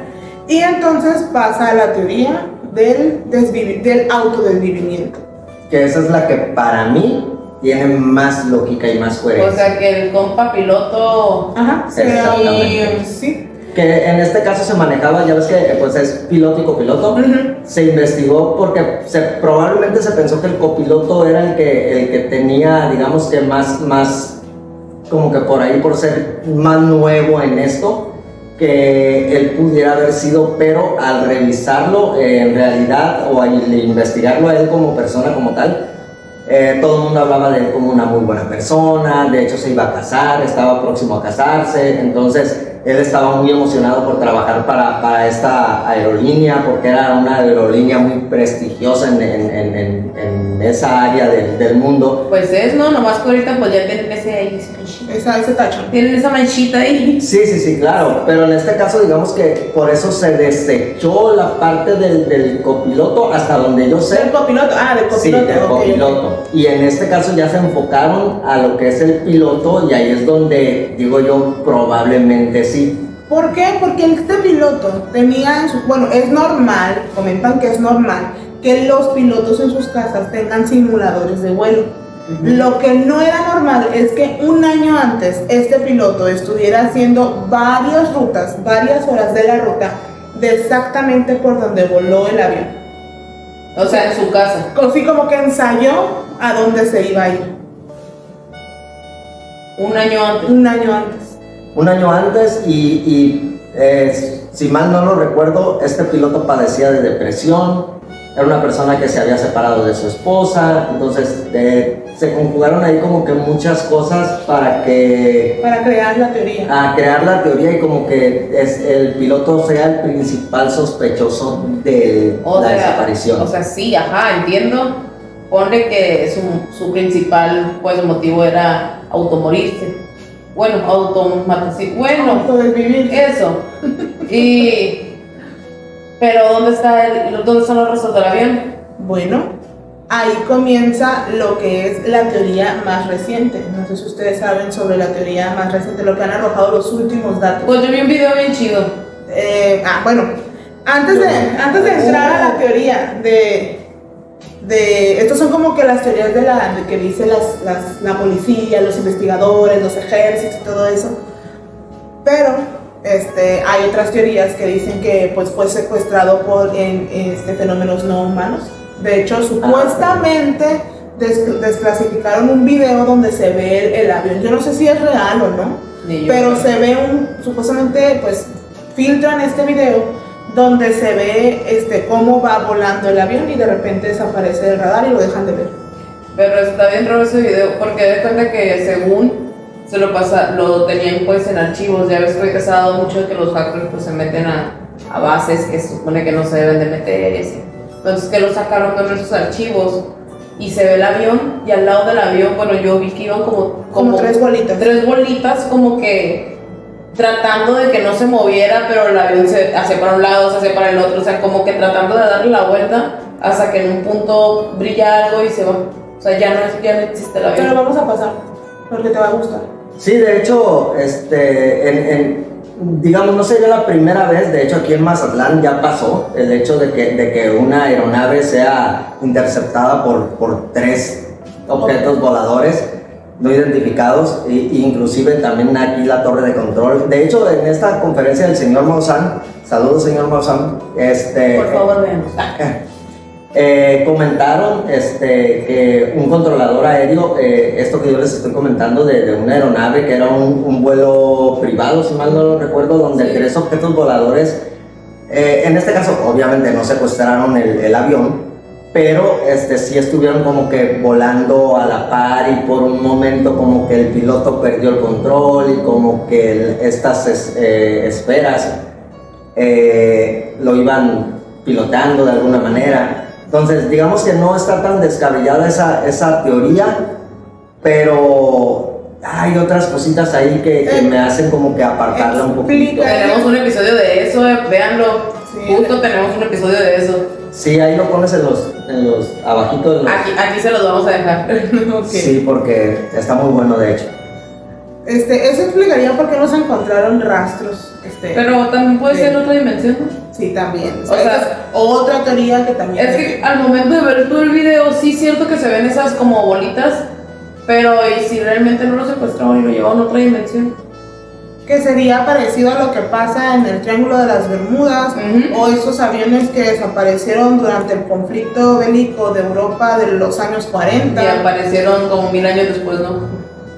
Y entonces pasa a la teoría del, del autodesvivimiento. Que esa es la que para mí tiene más lógica y más O coherencia. sea, que el compa piloto Ajá, Exactamente. sí. Que en este caso se manejaba, ya ves que eh, pues es piloto y copiloto. Ujú. Se investigó porque se, probablemente se pensó que el copiloto era el que, el que tenía, digamos que más, más, como que por ahí, por ser más nuevo en esto, que él pudiera haber sido, pero al revisarlo eh, en realidad o al investigarlo a él como persona, como tal, eh, todo el mundo hablaba de él como una muy buena persona, de hecho se iba a casar, estaba próximo a casarse, entonces él estaba muy emocionado por trabajar para, para esta aerolínea, porque era una aerolínea muy prestigiosa en, en- en- esa área del, del mundo. Pues es, ¿no? Nomás que ahorita pues ya tienen ese. Esa, ese tacho. Tienen esa manchita ahí. Sí, sí, sí, claro, pero en este caso digamos que por eso se desechó la parte del, del copiloto hasta donde yo sé. ¿Del copiloto? Ah, del Sí, copiloto. del ok, ok. copiloto. Y en este caso ya se enfocaron a lo que es el piloto y ahí es donde digo yo probablemente sí. ¿Por qué? Porque este piloto tenía, en su- bueno, es normal, comentan que es normal, que los pilotos en sus casas tengan simuladores de vuelo. Lo que no era normal es que un año antes este piloto estuviera haciendo varias rutas, varias horas de la ruta, de exactamente por donde voló el avión. O sea, en su casa. Así como que ensayó a dónde se iba a ir, Un año antes. un año antes. Un año antes y, y, eh, si mal no lo recuerdo, este piloto padecía de depresión, era una persona que se había separado de su esposa, entonces eh, se conjugaron ahí como que muchas cosas para que Para crear la teoría. a crear la teoría y como que es, el piloto sea el principal sospechoso de O la sea, desaparición. o sea, sí, ajá, entiendo. Pone que su, su principal pues, motivo era automorirse. Bueno, automatarse. Bueno, Autodesvivir. eso. Y. Pero, ¿dónde, está el, ¿dónde están los restos del avión? Bueno, ahí comienza lo que es la teoría más reciente. No sé si ustedes saben sobre la teoría más reciente, lo que han arrojado los últimos datos. Pues yo vi un video bien chido. Eh, ah, bueno, antes de, antes de entrar a la teoría de, de... Estos son como que las teorías de la de que dice las, las- la policía, los investigadores, los ejércitos y todo eso. Pero este, hay otras teorías que dicen que pues, fue secuestrado por en, este, fenómenos no humanos. De hecho, supuestamente des- desclasificaron un video donde se ve el, el avión. Yo no sé si es real o no, pero se ve un, supuestamente, pues, filtran este video donde se ve este, cómo va volando el avión y de repente desaparece del radar y lo dejan de ver. Pero está bien raro ese video porque de cuenta que según se lo pasa, lo tenían pues en archivos. Ya ves que se ha dado mucho que los hackers pues se meten a, a bases que se supone que no se deben de meter y así. Entonces que lo sacaron con esos archivos y se ve el avión y al lado del avión, bueno yo vi que iban como, Como tres bolitas. tres bolitas como que tratando de que no se moviera, pero el avión se hace para un lado, se hace para el otro, o sea, como que tratando de darle la vuelta hasta que en un punto brilla algo y se va. O sea, ya no, es- ya no existe el Pero avión. vamos a pasar, porque te va a gustar. Sí, de hecho, este, en, en- digamos, no sería la primera vez, de hecho aquí en Mazatlán ya pasó el hecho de que, de que una aeronave sea interceptada por, por tres objetos voladores no identificados, e, inclusive también aquí la torre de control. De hecho, en esta conferencia del señor Maussan, saludos señor Maussan, este, Por favor, veamos. eh, comentaron este, que un controlador aéreo, eh, esto que yo les estoy comentando de, de una aeronave que era un, un vuelo privado, si mal no lo recuerdo, donde Sí. tres objetos voladores, eh, en este caso obviamente no secuestraron el, el avión, pero este, sí estuvieron como que volando a la par y por un momento como que el piloto perdió el control y como que el- estas es- eh, esferas eh, lo iban pilotando de alguna manera. Entonces, digamos que no está tan descabellada esa, esa teoría, pero hay otras cositas ahí que, que Eh, me hacen como que apartarla un poquito. Tenemos un episodio de eso, eh, véanlo. Sí. Justo tenemos un episodio de eso. Sí, ahí lo pones en los, en los abajito de los... Aquí, aquí se los vamos a dejar. Sí, porque está muy bueno de hecho. Este, eso explicaría por qué no se encontraron rastros. Este, Pero también puede ser otra dimensión. sí, también. O O sea, es otra teoría que también. Es que al momento de ver todo el video, sí es cierto que se ven esas como bolitas, pero ¿y si realmente no lo secuestraron y lo llevaron a otra dimensión? que sería parecido a lo que pasa en el Triángulo de las Bermudas Ujú. o estos aviones que desaparecieron durante el conflicto bélico de Europa de los años 40. Y aparecieron como mil años después, ¿no?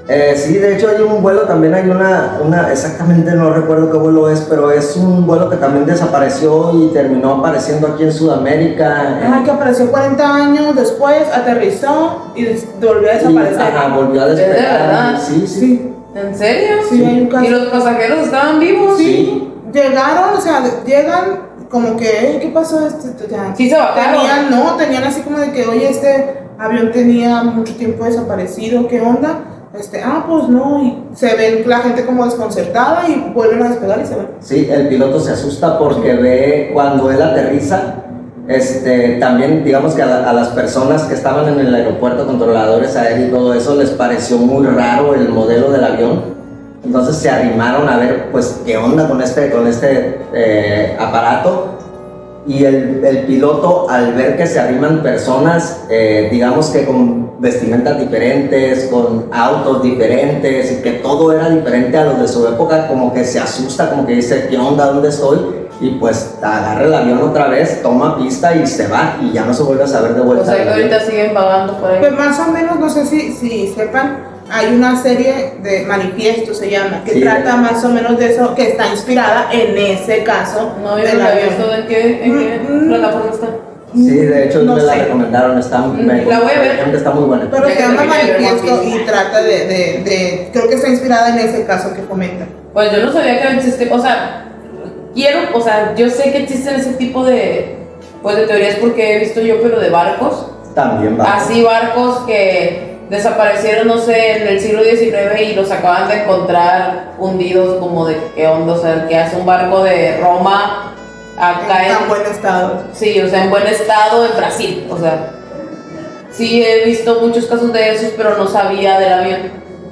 Eh, sí, de hecho hay un vuelo, también hay una, una, exactamente no recuerdo qué vuelo es, pero es un vuelo que también desapareció y terminó apareciendo aquí en Sudamérica. Ajá, que apareció 40 años después, aterrizó y volvió a Y, desaparecer. ajá, volvió a ¿Es de despegar. verdad? Sí, sí. Sí. ¿En serio? Sí, hay un caso. ¿Y los pasajeros estaban vivos? Sí. Llegaron, o sea, llegan como que, "Ey, ¿qué pasó? Este, ya. Sí se bajaron. Tenían, no, tenían así como de que, oye, este avión tenía mucho tiempo desaparecido, ¿qué onda? Este, ah, pues no, y se ven la gente como desconcertada y vuelven a despegar y se van. Sí, el piloto se asusta porque ve cuando él aterriza, este, también digamos que a, la- a las personas que estaban en el aeropuerto, controladores aéreos y todo eso, les pareció muy raro el modelo del avión. Entonces se arrimaron a ver, pues, qué onda con este, con este eh, aparato. Y el, el piloto, al ver que se arriman personas, eh, digamos que con vestimentas diferentes, con autos diferentes, y que todo era diferente a los de su época, como que se asusta, como que dice, ¿qué onda? ¿Dónde estoy? Y pues agarra el avión otra vez, toma pista y se va, y ya no se vuelve a saber de O vuelta. sea que ahorita siguen pagando por ahí. Pues más o menos, no sé si, si sepan, hay una serie de manifiesto, se llama, que Sí. trata más o menos de eso, que está inspirada en ese caso No, yo del no la he avión. visto. ¿En qué, en qué Mm, mm. plataforma está? Sí, de hecho No me la recomendaron, está, me- La voy a ver. está muy buena. Pero se llama manifiesto y trata de, de, de- creo que está inspirada en ese caso que comenta. Pues yo no sabía que existe, o sea, quiero, o sea, yo sé que existen ese tipo de, pues de teorías porque he visto yo, pero de barcos, También va. así barcos que desaparecieron, no sé, en el siglo XIX y los acaban de encontrar hundidos como de qué onda, o sea, que hace un barco de Roma acá en en, buen estado. sí, o sea, en buen estado en Brasil, o sea, sí he visto muchos casos de esos, pero no sabía del avión.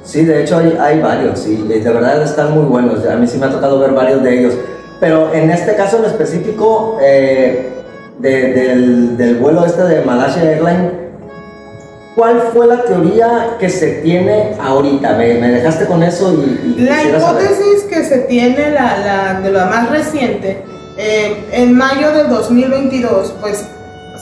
Sí, de hecho hay, hay varios y de verdad están muy buenos. A mí sí me ha tocado ver varios de ellos. Pero en este caso en específico, eh, de- del, del vuelo este de Malaysia Airlines, ¿cuál fue la teoría que se tiene ahorita? Me, me dejaste con eso y, y La saber. hipótesis que se tiene, la, la- de lo más reciente, eh, en mayo del 2022, pues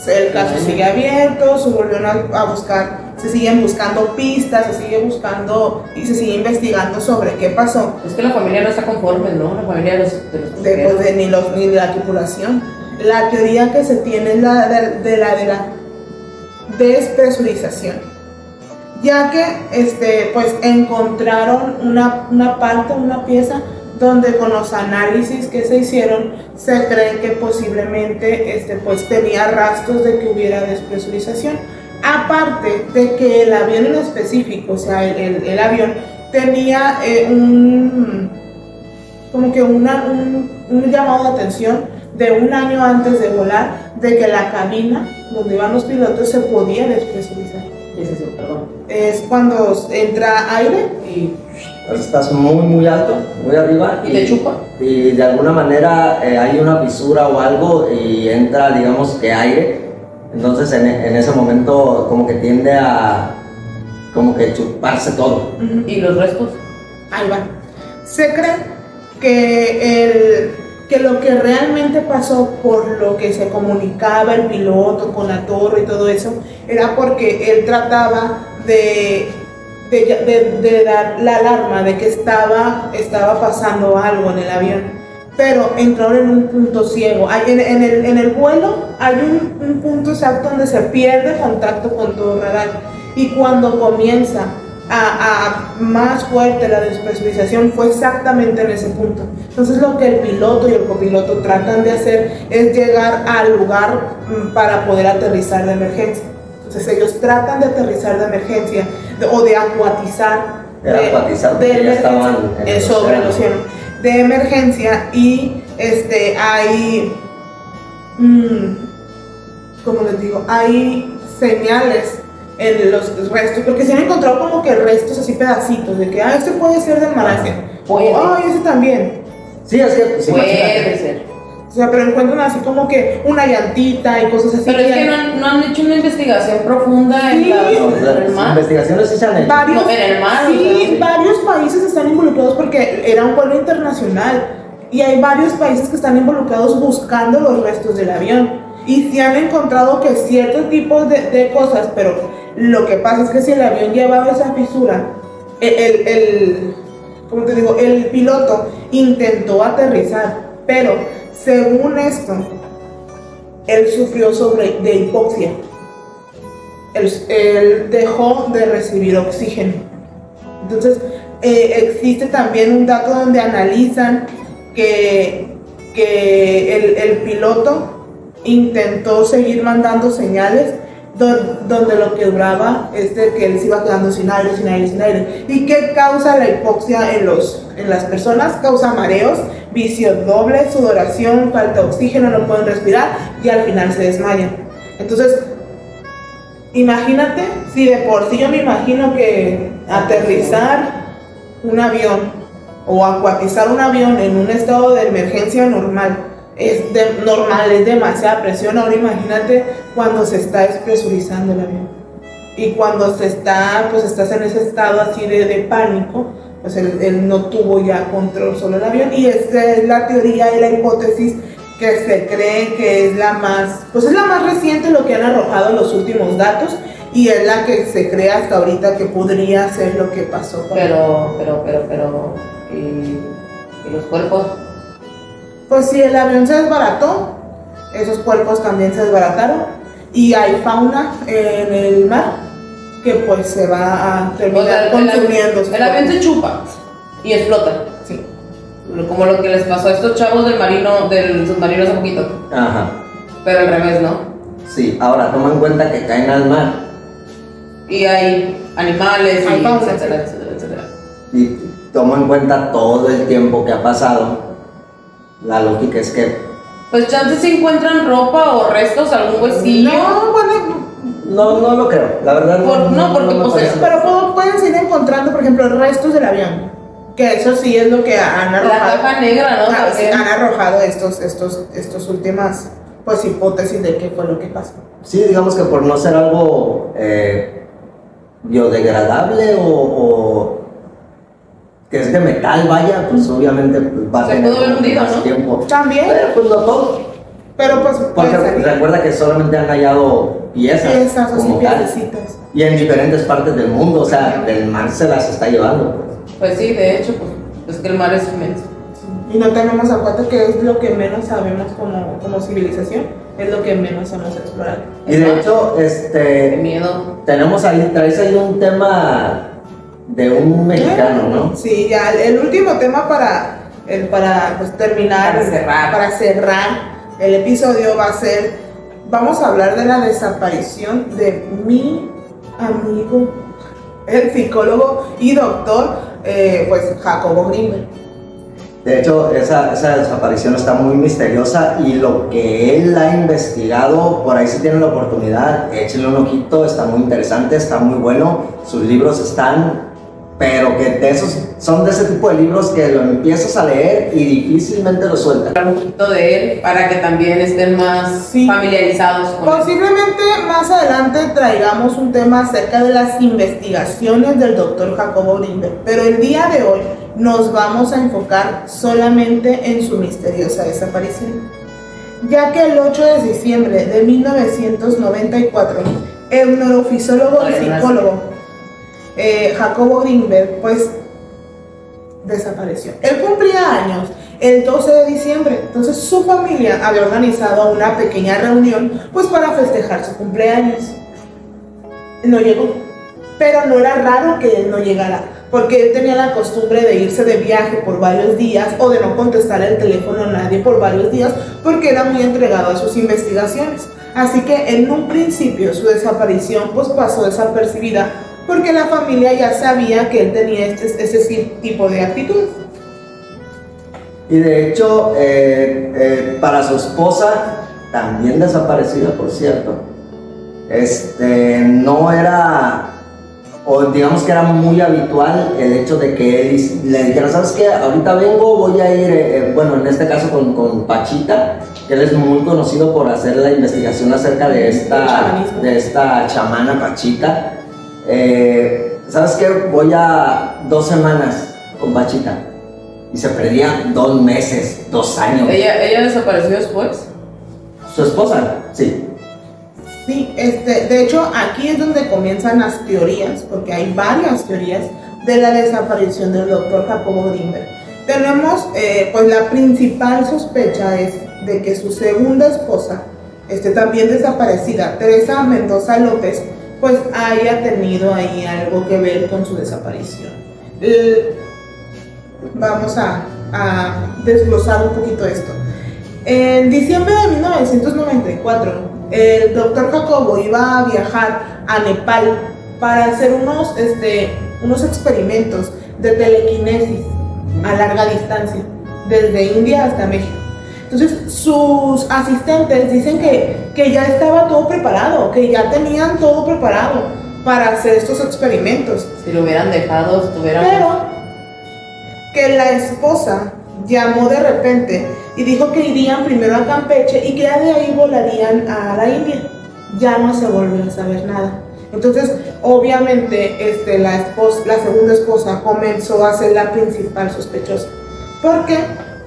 el caso sigue abierto, se volvieron a, a buscar, se siguen buscando pistas, se sigue buscando y se sigue investigando sobre qué pasó. Es que la familia no está conforme, ¿no? La familia de los, de los de, pues, de- ni, los, ni de la tripulación. La teoría que se tiene es la de, de la de la despresurización. Ya que este, pues, encontraron una, una parte, una pieza, donde con los análisis que se hicieron se cree que posiblemente este, pues, tenía rastros de que hubiera despresurización. Aparte de que el avión en específico, o sea, el, el- avión tenía eh, un, como que una, un, un llamado de atención de un año antes de volar, de que la cabina donde iban los pilotos se podía despresurizar. Perdón. Es cuando entra aire y Pues estás muy, muy alto, muy arriba. ¿Y te chupa? Y de alguna manera eh, hay una fisura o algo y entra, digamos, que aire. Entonces en, en ese momento como que tiende a como que chuparse todo. ¿Y los restos? ahí va. Se cree que, el, que lo que realmente pasó por lo que se comunicaba el piloto con la torre y todo eso, era porque él trataba de, de, de- de dar la alarma de que estaba, estaba pasando algo en el avión. Pero entraron en un punto ciego. Hay- En, en el, en el vuelo hay un, un punto exacto donde se pierde contacto con todo radar. Y cuando comienza a, a más fuerte la despresurización fue exactamente en ese punto. Entonces lo que el piloto y el copiloto tratan de hacer es llegar al lugar mm, para poder aterrizar de emergencia. Entonces ellos tratan de aterrizar de emergencia de- o de acuatizar. De acuatizar, emergencia, eh, sobre el océano. océano de emergencia y este hay mm, como les digo hay señales en los restos porque se han encontrado como que restos así pedacitos de que ah este puede ser de Malasia o ah ese también Sí, es que Puede ser. O sea, pero encuentran así como que una llantita y cosas así. Pero es que no, han- no han hecho una investigación profunda en, Sí. la- No, en el mar. investigaciones sí se han hecho. varios, No, en el mar, sí, o sea, sí. varios países están involucrados porque era un vuelo internacional y hay varios países que están involucrados buscando los restos del avión y se han encontrado que ciertos tipos de, de cosas, pero lo que pasa es que si el avión llevaba esa fisura, el, el, el- ¿cómo te digo? El piloto intentó aterrizar, pero según esto, él sufrió sobre de hipoxia él, dejó de recibir oxígeno. Entonces, eh, existe también un dato donde analizan que, que el, el piloto intentó seguir mandando señales donde lo que duraba es de que él se iba quedando sin aire, sin aire, sin aire. ¿Y qué causa la hipoxia en, los, en las personas? Causa mareos, visión doble, sudoración, falta de oxígeno, no pueden respirar y al final se desmayan. Entonces, Imagínate, si de por sí yo me imagino que aterrizar un avión o acuatizar un avión en un estado de emergencia normal es de- normal, es demasiada presión. Ahora imagínate cuando se está despresurizando el avión y cuando se está, pues estás en ese estado así de, de pánico, pues él, él no tuvo ya control sobre el avión y esa es la teoría y la hipótesis que se cree que es la más, pues es la más reciente lo que han arrojado los últimos datos y es la que se cree hasta ahorita que podría ser lo que pasó con Pero, pero, pero, pero. ¿Y, y los cuerpos? Pues si el avión se desbarató, esos cuerpos también se desbarataron y hay fauna en el mar que pues se va a O sea, terminar el, consumiendo. avión, el avión se chupa y explota. Sí. Como lo que les pasó a estos chavos del marino, del submarino hace poquito. Ajá. Pero al revés, ¿no? Sí, ahora toma en cuenta que caen al mar Y hay animales, Hay y fauna, etcétera, sí. etcétera, etcétera. y toma en cuenta todo el tiempo que ha pasado. La lógica es que Pues chances se encuentran ropa o restos, algún huesillo. No, bueno, no, no lo creo. La verdad Por- no, porque, me pues, pero pueden seguir encontrando, por ejemplo, restos del avión. Que eso sí es lo que han La arrojado. caja negra, ¿no? Ah, han arrojado estos, estos, estos últimas pues hipótesis de qué fue lo que pasó. Sí, digamos que por no ser algo eh, biodegradable o, o que es de metal, vaya, pues obviamente pues, va a tener hundido, más ¿no? tiempo. También, Pero pues no todo. pero pues Porque salir recuerda que solamente han hallado piezas, como tal, piececitas. y en diferentes partes del mundo, o sea, el mar se las está llevando. pues. Pues sí, de hecho, pues es que el mar es inmenso. Y no tenemos en cuenta que es lo que menos sabemos como, como civilización, es lo que menos hemos explorado. Y de hecho, Qué este, miedo. tenemos ahí, traes ahí un tema de un mexicano, ¿no? Sí, ya el, último tema para, el, para pues, terminar, Para cerrar. para cerrar el episodio va a ser, vamos a hablar de la desaparición de mi amigo, el psicólogo y doctor, eh, pues Jacobo Greenberg. De hecho, esa, esa desaparición está muy misteriosa y lo que él ha investigado, por ahí si tienen la oportunidad, échenle un ojito, está muy interesante, está muy bueno, sus libros están, pero que de esos, son de ese tipo de libros que lo empiezas a leer y difícilmente lo sueltas. Un poquito de él para que también estén más Sí. familiarizados con él. Posiblemente más adelante traigamos un tema acerca de las investigaciones del doctor Jacobo Greenberg, pero el día de hoy nos vamos a enfocar solamente en su misteriosa desaparición, ya que el 8 de diciembre de 1994, el neurofisiólogo y psicólogo eh, Jacobo Greenberg, pues desapareció. Él cumplía años el 12 de diciembre, entonces su familia había organizado una pequeña reunión pues para festejar su cumpleaños. No llegó, pero no era raro que él no llegara, porque él tenía la costumbre de irse de viaje por varios días o de no contestar el teléfono a nadie por varios días porque era muy entregado a sus investigaciones. Así que en un principio su desaparición pues pasó desapercibida porque la familia ya sabía que él tenía este, ese tipo de actitud. Y de hecho, eh, eh, para su esposa, también desaparecida, por cierto, este, no era o digamos que era muy habitual el hecho de que él le dijera, ¿sabes qué? Ahorita vengo, voy a ir, eh, eh, bueno, en este caso con, con, Pachita, que él es muy conocido por hacer la investigación acerca de esta, de esta chamana Pachita. Eh, ¿Sabes qué? Voy a dos semanas con Pachita. Y se perdía dos meses, dos años. ¿Ella, ella desapareció después? Su esposa, sí. Sí, este, de hecho aquí es donde comienzan las teorías, porque hay varias teorías de la desaparición del doctor Jacobo Grimberg. Tenemos, eh, pues la principal sospecha es de que su segunda esposa, este, también desaparecida, Teresa Mendoza López, pues haya tenido ahí algo que ver con su desaparición. vamos a, a desglosar un poquito esto. En diciembre de 1994, el doctor Jacobo iba a viajar a Nepal para hacer unos, este, unos experimentos de telequinesis a larga distancia, desde India hasta México. Entonces sus asistentes dicen que, que ya estaba todo preparado, que ya tenían todo preparado para hacer estos experimentos. Si lo hubieran dejado, estuvieran... Pero que la esposa llamó de repente y dijo que irían primero a Campeche y que ya de ahí volarían a la India. Ya no se volvió a saber nada. Entonces, obviamente, este, la, esposa, la segunda esposa comenzó a ser la principal sospechosa. ¿Por qué?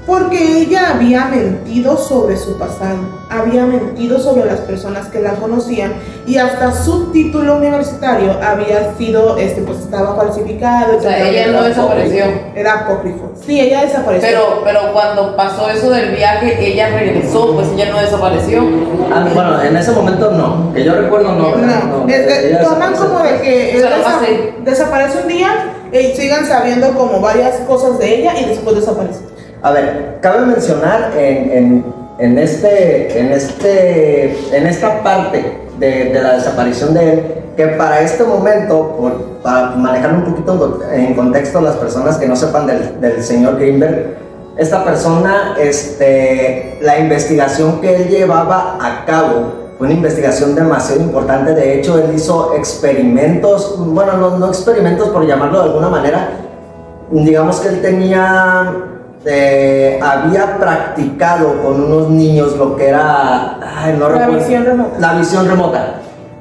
Porque ella había mentido sobre su pasado, había mentido sobre las personas que la conocían y hasta su título universitario había sido, este, pues estaba falsificado. O sea, ella no desapareció. Era apócrifo. Sí, ella desapareció. Pero, pero cuando pasó eso del viaje, ella regresó, pues ella no desapareció. Ah, bueno, en ese momento no, que yo recuerdo no. No, no toman como de que desaparece un día y sigan sabiendo como varias cosas de ella y después desaparece. A ver, cabe mencionar en, este, en, este, en esta parte de, la desaparición de él, que para este momento, para manejar un poquito en contexto las personas que no sepan del, señor Greenberg, esta persona, este, la investigación que él llevaba a cabo fue una investigación demasiado importante. De hecho, él hizo experimentos, bueno, no, no experimentos por llamarlo de alguna manera, digamos que él tenía eh, había practicado con unos niños lo que era la visión remota. La visión remota.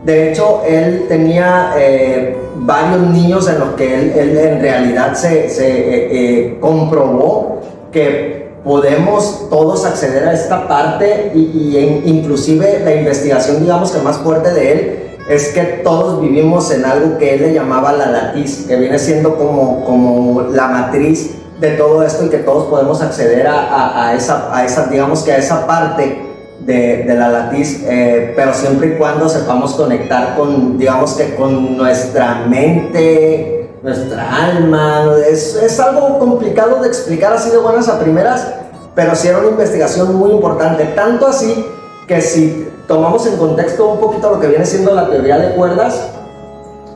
De hecho, él tenía eh, varios niños en los que él, en realidad se, eh, comprobó que podemos todos acceder a esta parte y, inclusive la investigación, digamos que más fuerte de él, es que todos vivimos en algo que él le llamaba la latiz, que viene siendo como, como la matriz de todo esto y que todos podemos acceder a, a, esa, a esa, digamos que a esa parte de, de la latiz, eh, pero siempre y cuando sepamos conectar con, digamos que con nuestra mente, nuestra alma. Es, es algo complicado de explicar así de buenas a primeras, pero sí era una investigación muy importante, tanto así que si tomamos en contexto un poquito lo que viene siendo la teoría de cuerdas,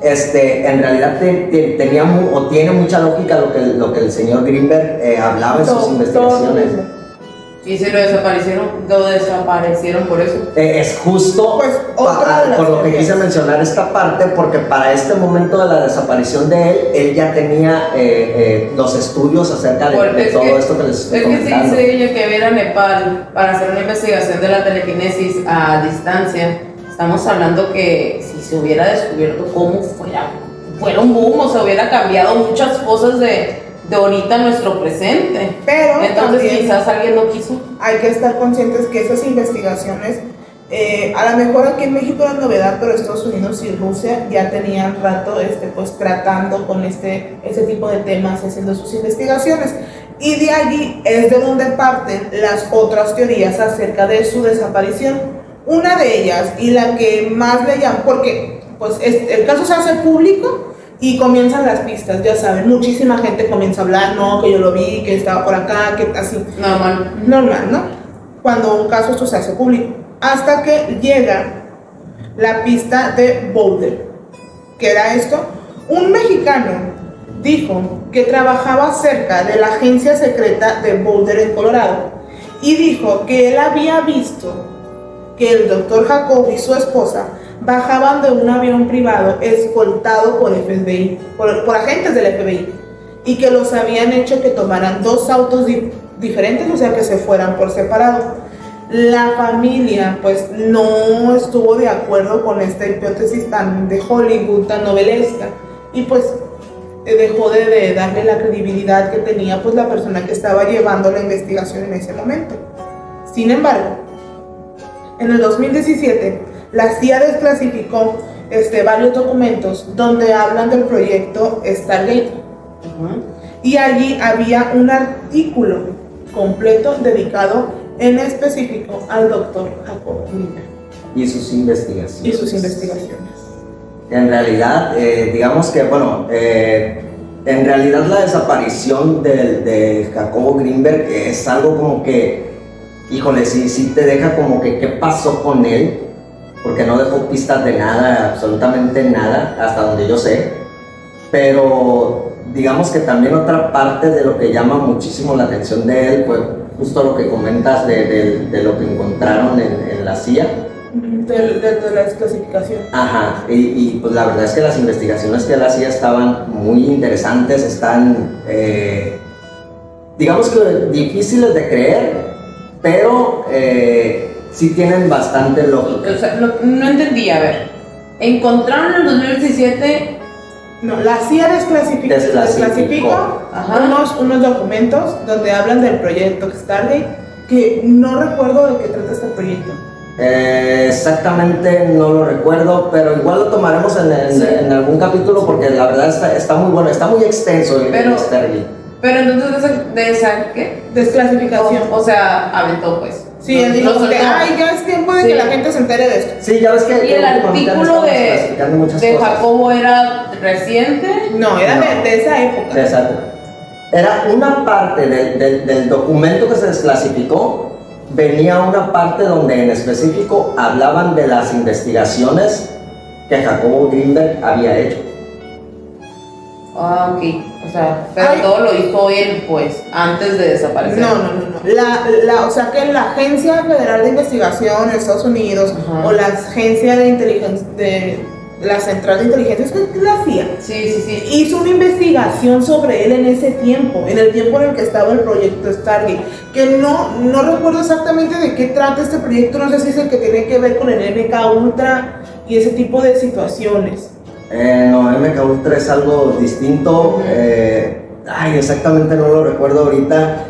este, en realidad tenía o tiene mucha lógica lo que, lo que el señor Greenberg eh, hablaba en sus investigaciones. ¿Y si lo desaparecieron? ¿Lo desaparecieron por eso? Eh, es justo pues, por lo que quise mencionar esta parte, porque para este momento de la desaparición de él, él ya tenía eh, los estudios acerca de, todo esto que les estoy Es que si dice ella que viera a Nepal para hacer una investigación de la telequinesis a distancia, estamos hablando que se hubiera descubierto cómo fuera, fuera un boom o se hubiera cambiado muchas cosas de, de ahorita nuestro presente. Pero entonces quizás alguien no quiso. Hay que estar conscientes que esas investigaciones, eh, a lo mejor aquí en México era novedad, pero Estados Unidos y Rusia ya tenían rato este, pues, tratando con este, este tipo de temas, haciendo sus investigaciones. Y de allí es de donde parten las otras teorías acerca de su desaparición. Una de ellas y la que más le llaman, porque pues el caso se hace público y comienzan las pistas, ya saben, muchísima gente comienza a hablar, no, que yo lo vi, que estaba por acá, que así. Normal. Normal, ¿no? Cuando un caso esto se hace público. Hasta que llega la pista de Boulder. ¿Qué era esto? Un mexicano dijo que trabajaba cerca de la agencia secreta de Boulder en Colorado y dijo que él había visto que el doctor Jacob y su esposa bajaban de un avión privado escoltado por FBI, por, por agentes del FBI, y que los habían hecho que tomaran dos autos di- diferentes, o sea, que se fueran por separado. La familia, pues, no estuvo de acuerdo con esta hipótesis tan de Hollywood, tan novelesca, y pues dejó de, de darle la credibilidad que tenía pues la persona que estaba llevando la investigación en ese momento. Sin embargo, en el 2017, la CIA desclasificó este, varios documentos donde hablan del proyecto Stargate. Y allí había un artículo completo dedicado en específico al doctor Jacob Greenberg Y sus investigaciones. y sus investigaciones. En realidad, eh, digamos que, bueno, eh, en realidad la desaparición del- de Jacobo Greenberg es algo como que, híjole, sí, sí te deja como que qué pasó con él, porque no dejó pistas de nada, absolutamente nada, hasta donde yo sé. Pero digamos que también otra parte de lo que llama muchísimo la atención de él fue justo lo que comentas de, de- de lo que encontraron en, en la CIA. De, de- de la desclasificación. Ajá, y, y, pues la verdad es que las investigaciones que él hacía estaban muy interesantes, están, eh, digamos que difíciles de creer, pero eh, sí tienen bastante lógica. O sea, lo- no entendí, a ver. Encontraron en el 2017 No, la CIA desclasificó, Desclasificó. unos, unos documentos donde hablan del proyecto Stargate, que no recuerdo de qué trata este proyecto. Eh, exactamente no lo recuerdo, pero igual lo tomaremos en, en- Sí. en algún capítulo porque la verdad está, está muy bueno, está muy extenso el, Pero- el Stargate. Pero entonces de esa, de esa ¿qué? Desclasificación. O, o sea, aventó pues. Sí, él dijo que, ay, ya es tiempo de Sí. que la gente se entere de esto. Sí, ya ves que, Y el artículo de, de cosas. Jacobo era reciente. No, era No. De, de esa época. de esa época. Era una parte del, del- del documento que se desclasificó, venía una parte donde en específico hablaban de las investigaciones que Jacobo Greenberg había hecho. Ah, ok. O sea, pero Ay. todo lo hizo él, pues, antes de desaparecer. No, no, no, no. La, la, o sea que la Agencia Federal de Investigación en Estados Unidos Ajá. o la Agencia de Inteligencia de la Central de Inteligencia, es la CIA, Sí, sí, sí. hizo una investigación sobre él en ese tiempo, en el tiempo en el que estaba el proyecto Stargate, que no, no recuerdo exactamente de qué trata este proyecto, no sé si es el que tiene que ver con el MK Ultra y ese tipo de situaciones. Eh, no, MK Ultra es algo distinto. eh, ay, exactamente no lo recuerdo ahorita.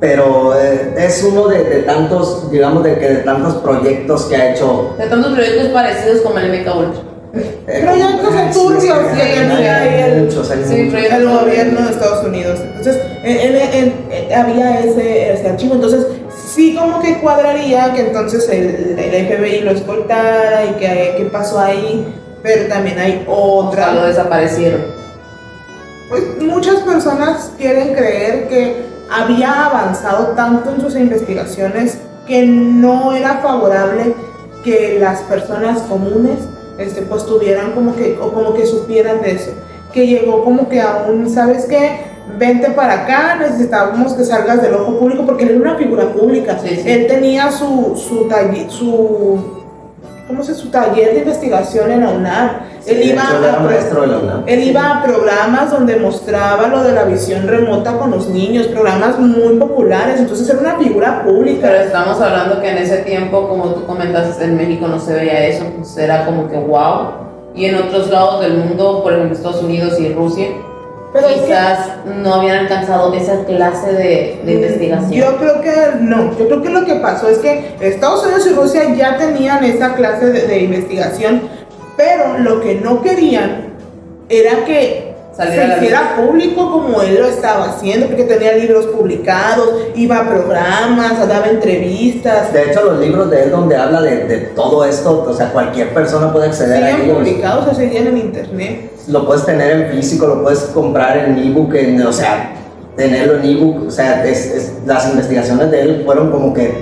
Pero eh, es uno de, de tantos, digamos, de que de tantos proyectos que ha hecho. De tantos proyectos parecidos como el MK Ultra. eh, Proyectos turbios es que hay- muchos, hay sí, muchos. el gobierno de Estados Unidos. Entonces, en- en- en- en- había ese, ese archivo. Entonces, sí como que cuadraría que entonces el, el FBI lo escoltara y que qué pasó ahí, pero también hay O sea, lo otra. desaparecieron. Pues muchas personas quieren creer que había avanzado tanto en sus investigaciones que no era favorable que las personas comunes este, pues tuvieran como que, o como que supieran de eso. Que llegó como que a un, ¿sabes qué? Vente para acá, necesitábamos que salgas del ojo público porque él era una figura pública. Sí, sí. Él tenía su, su, su, ¿cómo se? su taller de investigación en la UNAM. Sí, él iba a- maestro de la UNAM. él iba a programas donde mostraba lo de la visión remota con los niños, programas muy populares, entonces era una figura pública. Pero estamos hablando que en ese tiempo, como tú comentas, en México no se veía eso, pues era como que wow. Y en otros lados del mundo, por ejemplo Estados Unidos y Rusia, Pero es que- quizás no habían alcanzado esa clase de, de investigación. Yo creo que no, yo creo que lo que pasó es que Estados Unidos y Rusia ya tenían esa clase de, de investigación, pero lo que no querían era que se hiciera público como él lo estaba haciendo, porque tenía libros publicados, iba a programas, daba entrevistas, De hecho, los libros de él donde habla de, de todo esto, o sea, cualquier persona puede acceder a ellos. publicados, o seguían en internet. Lo puedes tener en físico, lo puedes comprar en ebook, en, o sea, tenerlo en ebook. O sea, es- es- las investigaciones de él fueron como que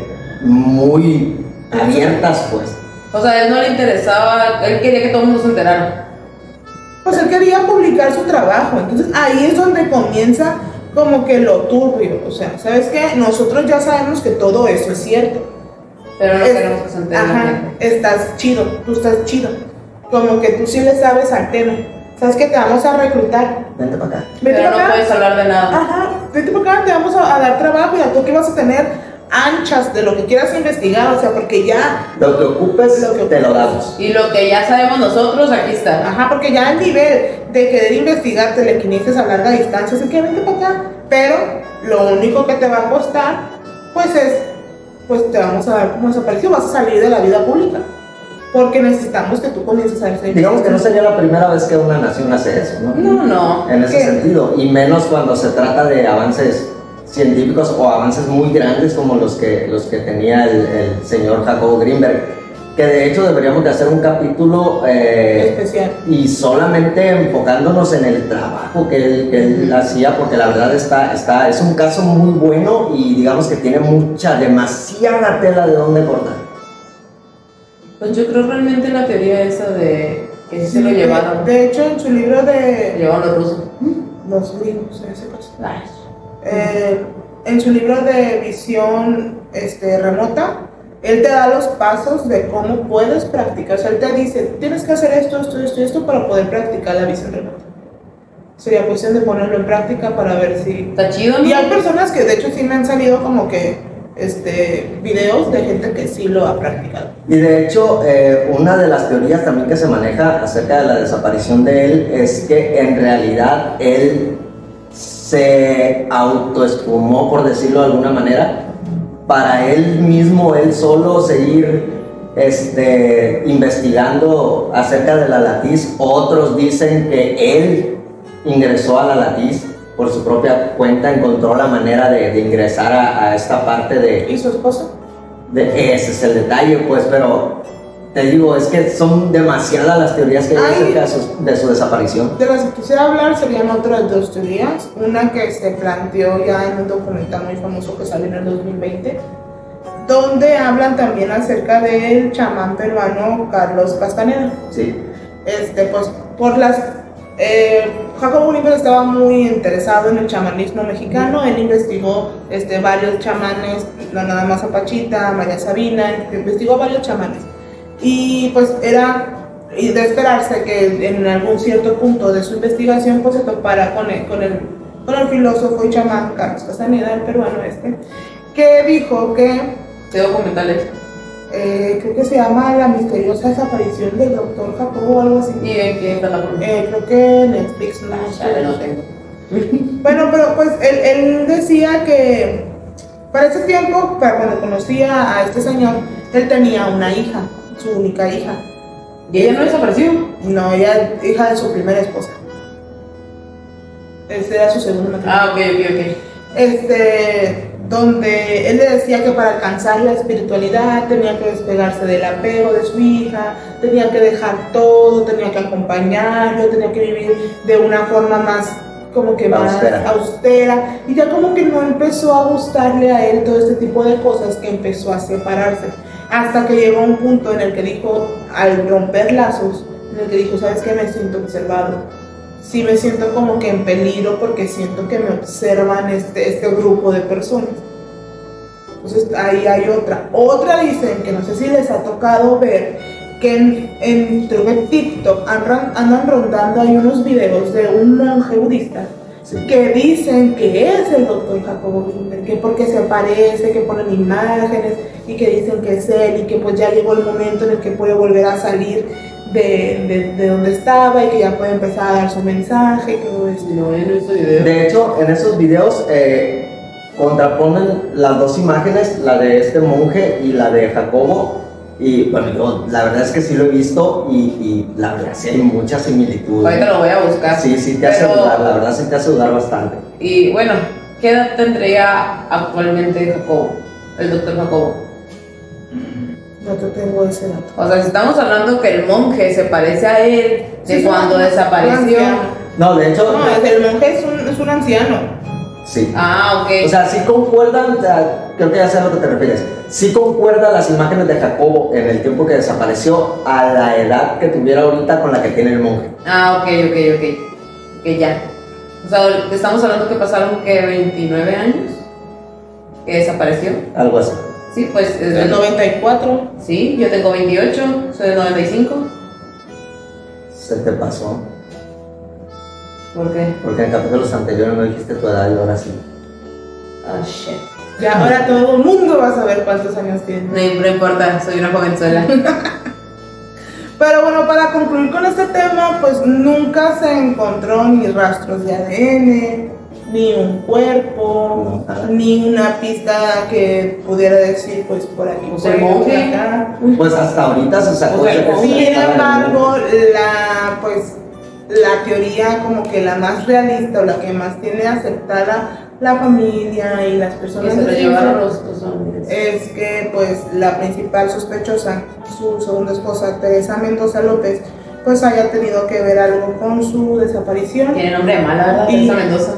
muy abiertas, pues. O sea, a él no le interesaba, él quería que todo el mundo se enterara. Pues él quería publicar su trabajo, entonces ahí es donde comienza como que lo turbio, o sea, ¿sabes qué? Nosotros ya sabemos que todo eso es cierto. Pero no Es- queremos que se entere Ajá, estás chido, tú estás chido. como que tú sí le sabes al tema. ¿Sabes que te vamos a reclutar? Vente para acá. Vete Pero para no acá. puedes hablar de nada. Ajá, vete para acá, te vamos a, a dar trabajo y a tú que vas a tener anchas de lo que quieras investigar, o sea, porque ya, Lo que ocupes, Lo que te lo damos. Y lo que ya sabemos nosotros, aquí está. ajá, porque ya el nivel de querer investigar telequinesis a larga distancia es que vente para acá, pero lo único que te va a costar, pues es, pues te vamos a dar como desaparecido, vas a salir de la vida pública, porque necesitamos que tú comiences a hacer Digamos que no sería la primera vez que una nación hace eso, ¿no? No, no. En ese ¿Qué? sentido, y menos cuando se trata de avances científicos o avances muy grandes como los que, los que tenía el, el señor Jacobo Greenberg, que de hecho deberíamos de hacer un capítulo eh, especial. y solamente enfocándonos en el trabajo que él, que él Ujú. hacía, porque la verdad está, está, es un caso muy bueno y digamos que tiene mucha, demasiada tela de dónde cortar. Pues yo creo realmente la teoría esa de que sí se lo llevaron. De hecho, en su libro de llevaron los rusos. los gringos, en ese caso. Ay, Eh, en su libro de visión este, remota, él te da los pasos de cómo puedes practicar. O sea, él te dice, tienes que hacer esto, esto, esto, esto para poder practicar la visión remota. Sería cuestión de ponerlo en práctica para ver si... Está chido, ¿no? Y hay personas que de hecho sí me han salido como que este, videos de gente que sí lo ha practicado. Y de hecho, eh, una de las teorías también que se maneja acerca de la desaparición de él es que en realidad él se autoespumó, por decirlo de alguna manera, para él mismo, él solo seguir este, investigando acerca de la latiz. Otros dicen que él ingresó a la latiz por su propia cuenta, encontró la manera de, de ingresar a, a esta parte de, ¿Y su esposa? de- ese es el detalle, pues, pero te digo, es que son demasiadas las teorías que hay Ay. acerca de su, de su desaparición. De las que quisiera hablar serían otras dos teorías. Una que se planteó ya en un documental muy famoso que salió en el 2020, donde hablan también acerca del chamán peruano Carlos Castaneda. Sí, Este, pues por las. Eh, Jacobo estaba muy interesado en el chamanismo mexicano. Él investigó este, varios chamanes, no nada más a María Sabina, investigó varios chamanes. Y pues era de esperarse que en algún cierto punto de su investigación pues se topara con el, con el, con el filósofo y chamán Carlos Castaneda, el peruano este, que dijo que De documentales. Eh, creo que se llama La misteriosa desaparición del doctor Jacobo o algo así. ¿Y en qué plataforma? Eh, creo que Netflix, no, Ah, no tengo. Bueno, pero pues él, él decía que para ese tiempo, para cuando conocía a este señor, él tenía una hija, su única hija. ¿Y ella no desapareció? No, ella hija de su primera esposa. Este era su segundo matrimonio. Ah, ok, ok, ok. este, donde él le decía que para alcanzar la espiritualidad tenía que despegarse del apego de su hija, tenía que dejar todo, tenía que acompañarlo, tenía que vivir de una forma más como que más Austera. austera. Y ya como que no empezó a gustarle a él todo este tipo de cosas que empezó a separarse. Hasta que llegó a un punto en el que dijo al romper lazos en el que dijo sabes qué me siento observado sí me siento como que en peligro porque siento que me observan este, este grupo de personas. Entonces ahí hay otra. Otra dicen que no sé si les ha tocado ver que en, en creo que TikTok andan, andan rondando hay unos videos de un monje budista que dicen que es el doctor Jacobo Greenberg, que porque se parece, que ponen imágenes y que dicen que es él y que pues ya llegó el momento en el que puede volver a salir de, de, de donde estaba y que ya puede empezar a dar su mensaje y todo eso. No, yo no he visto video. De hecho, en esos videos eh, contraponen las dos imágenes, la de este monje y la de Jacobo. Y bueno, yo la verdad es que sí lo he visto y, y la verdad sí hay mucha similitud. Ahorita lo voy a buscar. Sí, sí te hace Pero- dudar, la verdad sí te hace dudar bastante. Y bueno, ¿qué edad tendría actualmente Jacobo? El doctor Jacobo. No te tengo ese dato. O sea, si estamos hablando que el monje se parece a él de Sí, cuando desapareció. No, de hecho, No, es- el monje es un, es un anciano. sí. Ah, ok. O sea, sí concuerdan, creo que ya sé a lo que te refieres. Sí concuerdan las imágenes de Jacobo en el tiempo que desapareció a la edad que tuviera ahorita con la que tiene el monje. Ah, ok, ok, ok. Que ya. O sea, estamos hablando que pasaron que 29 años que desapareció. Algo así. Sí, pues es El del 94. Sí, yo tengo 28, soy del 95. Se te pasó. ¿Por qué? Porque en capítulos anteriores no dijiste tu edad y ahora sí. Oh, shit. Ya ahora todo el mundo va a saber cuántos años tiene. No, no importa, soy una jovenzuela. Pero bueno, para concluir con este tema, pues nunca se encontró ni rastros de ADN, ni un cuerpo, ni una pista que pudiera decir, pues por aquí, Pues aquí, monje. por acá. Pues hasta ahorita se sacó O sea, que Sin embargo, la pues la teoría como que la más realista o la que más tiene aceptada la familia y las Que personas se lo de llevaron los, hombres. es que pues la principal sospechosa, su segunda esposa, Teresa Mendoza López, pues haya tenido que ver algo con su desaparición Tiene nombre de mala, Teresa Mendoza.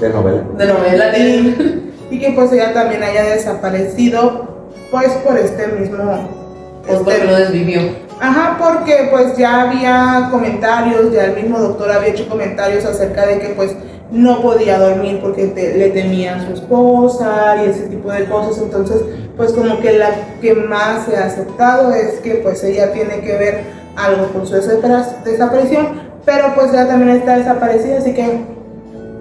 De novela. De novela y, y que pues ella también haya desaparecido pues por este mismo Pues porque este- lo desvivió. Ajá, porque pues ya había comentarios, ya el mismo doctor había hecho comentarios acerca de que pues no podía dormir porque te- le temía a su esposa y ese tipo de cosas, entonces pues como que la que más se ha aceptado es que pues ella tiene que ver algo con su desaparición, pero pues ella también está desaparecida, así que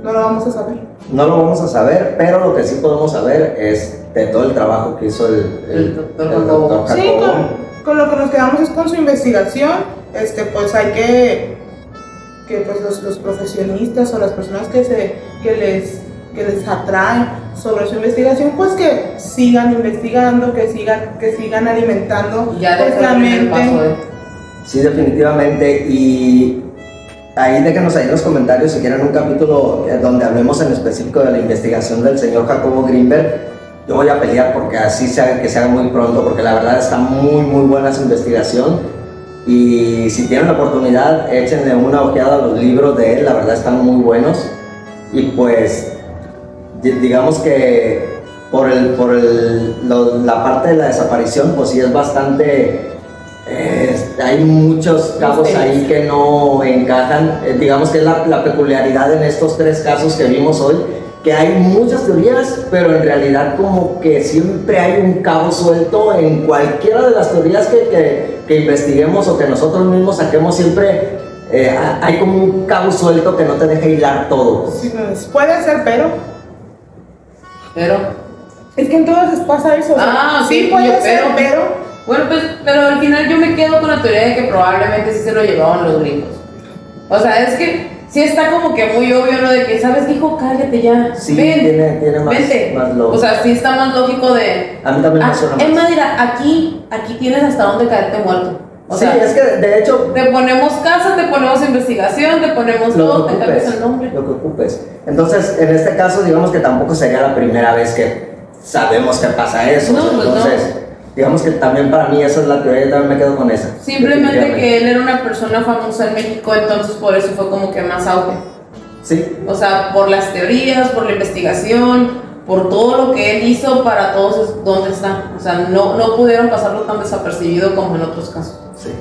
no lo vamos a saber. No lo vamos a saber, pero lo que sí podemos saber es de todo el trabajo que hizo el, El doctor Jacobo. doctor Sí, con, con lo que nos quedamos es con su investigación. Este, pues hay que que pues los, los profesionistas o las personas que se que les que les atraen sobre su investigación, pues que sigan investigando, que sigan que sigan alimentando Ya pues, la mente. de. Sí, definitivamente. Y ahí déjenos ahí en los comentarios si quieren un capítulo eh, donde hablemos en específico de la investigación del señor Jacobo Greenberg. Yo voy a pelear porque así se haga, que se haga muy pronto, porque la verdad está muy, muy buena su investigación. Y si tienen la oportunidad, échenle una ojeada a los libros de él, la verdad están muy buenos. Y pues, di- digamos que por, el, por el, la parte de la desaparición, pues sí es bastante eh, hay muchos cabos ahí que no encajan. Eh, digamos que es la, la peculiaridad en estos tres casos que vimos hoy, que hay muchas teorías, pero en realidad como que siempre hay un cabo suelto en cualquiera de las teorías que, que- que investiguemos o que nosotros mismos saquemos, siempre eh, ha- hay como un cabo suelto que no te deja hilar todo. Sí, puede ser, pero Pero. es que en todas pasa eso. o sea, Ah, sí puede yo- ser, pero- pero Bueno, pues, pero al final yo me quedo con la teoría de que probablemente sí se lo llevaban los gringos. O sea, es que sí está como que muy obvio lo de que, ¿sabes hijo? Cállate ya. Sí, Ven, tiene, tiene más, vente. más lógica. O sea, sí está más lógico de. a mí también Ah, me suena es más. mira, aquí, aquí tienes hasta dónde caerte muerto. O sí, sea, es que de hecho te ponemos casa, te ponemos investigación, te ponemos lo todo, que te cambias ocupes, el nombre. lo que ocupes. Entonces, en este caso, digamos que tampoco sería la primera vez que sabemos que pasa eso. No, pues no. Digamos que también para mí esa es la teoría, yo también me quedo con esa. Simplemente que él era una persona famosa en México, entonces por eso fue como que más auge. Sí, O sea, por las teorías, por la investigación, por todo lo que él hizo para todos es dónde está. O sea, no, no pudieron pasarlo tan desapercibido como en otros casos. sí.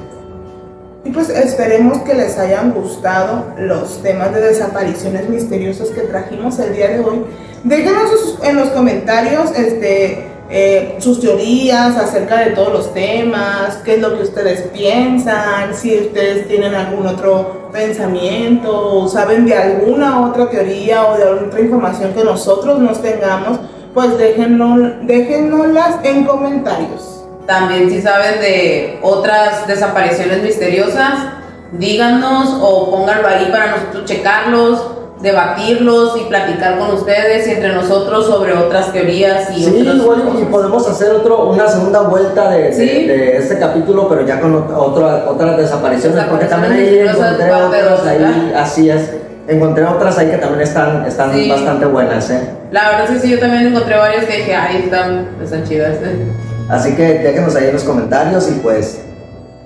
Y pues esperemos que les hayan gustado los temas de desapariciones misteriosas que trajimos el día de hoy. Déjenos en los comentarios este, eh, sus teorías acerca de todos los temas, qué es lo que ustedes piensan, si ustedes tienen algún otro pensamiento saben de alguna otra teoría o de otra información que nosotros nos tengamos, pues déjenlo, déjennoslas en comentarios. También si saben de otras desapariciones misteriosas, díganos o pónganlo ahí para nosotros checarlos, debatirlos y platicar con ustedes y entre nosotros sobre otras teorías y Sí, igual y podemos hacer otro, una segunda vuelta de, de- Sí. de este capítulo, pero ya con ot- otra, otras desapariciones, porque también ahí encontré otras ahí, así es, encontré otras ahí que también están, están Sí. bastante buenas, ¿eh? La verdad es que sí, yo también encontré varias que dije, ay, están, están chidas. ¿eh? Así que déjenos ahí en los comentarios y pues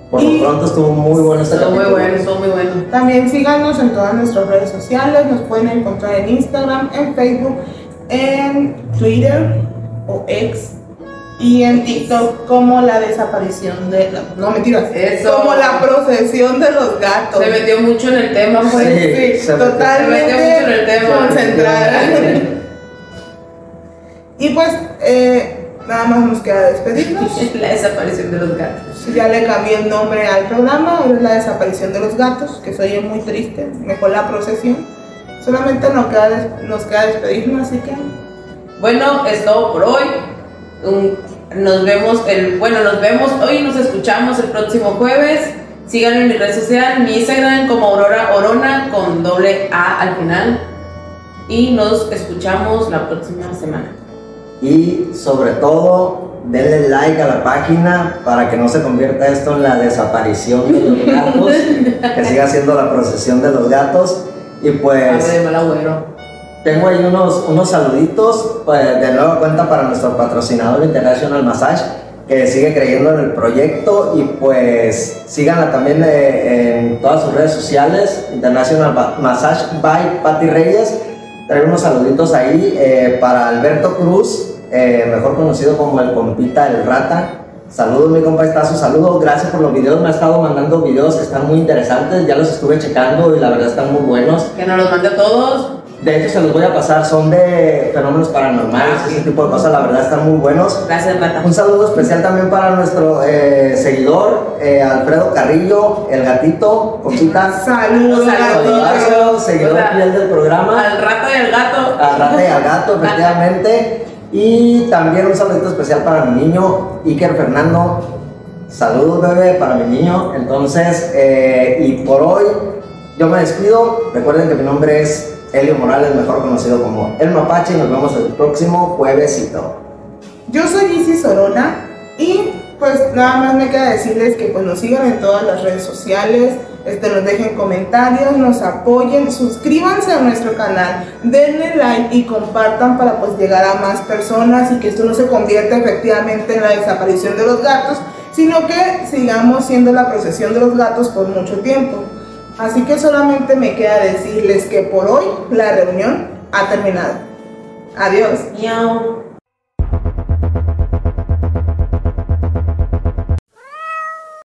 por Y- lo pronto estuvo muy bueno este Estuvo muy bueno, estuvo muy bueno. También síganos en todas nuestras redes sociales, nos pueden encontrar en Instagram, en Facebook, en Twitter o X y en TikTok como la desaparición de la, no mentiras, Eso. como la procesión de los gatos. Se metió mucho en el tema, pues. Sí. Sí, se totalmente se metió mucho en el tema. concentrada. y pues eh, nada más nos queda despedirnos. La desaparición de los gatos. Ya le cambié el nombre al programa, ahora es la desaparición de los gatos, que soy muy triste, mejor la procesión. Solamente nos queda, nos queda despedirnos, así que Bueno, es todo por hoy. Nos vemos el, bueno, nos vemos hoy nos escuchamos el próximo jueves. Síganme en mi red social, mi Instagram como Aurora Orona con doble A al final. Y nos escuchamos la próxima semana. Y sobre todo, denle like a la página para que no se convierta esto en la desaparición de los gatos, que siga siendo la procesión de los gatos. Y pues tengo ahí unos, unos saluditos pues, de nueva cuenta para nuestro patrocinador International Massage, que sigue creyendo en el proyecto y pues síganla también eh, en todas sus redes sociales, International Massage by Patti Reyes. Traigo unos saluditos ahí eh, para Alberto Cruz, eh, mejor conocido como el compita el rata. Saludos mi compa Estazo, saludos, gracias por los videos, me ha estado mandando videos que están muy interesantes, ya los estuve checando y la verdad están muy buenos. Que nos los mande a todos. De hecho, se los voy a pasar, son de fenómenos paranormales, Ah, ese tipo de cosas, la verdad están muy buenos. Gracias, Rata. Un saludo especial también para nuestro eh, seguidor, eh, Alfredo Carrillo, el gatito, Coquita. saludos, Saludos. seguidor Hola. fiel del programa. Al rato y al gato. Al rata y al gato, efectivamente. Y también un saludito especial para mi niño, Iker Fernando. Saludos, bebé, para mi niño. Entonces, eh, y por hoy yo me despido. Recuerden que mi nombre es Elio Morales, mejor conocido como El Mapache. Y nos vemos el próximo juevesito. Yo soy Isis Sorona y pues nada más me queda decirles que pues nos sigan en todas las redes sociales, este, nos dejen comentarios, nos apoyen, suscríbanse a nuestro canal, denle like y compartan para pues llegar a más personas y que esto no se convierta efectivamente en la desaparición de los gatos, sino que sigamos siendo la procesión de los gatos por mucho tiempo. Así que solamente me queda decirles que por hoy la reunión ha terminado. Adiós. Miau.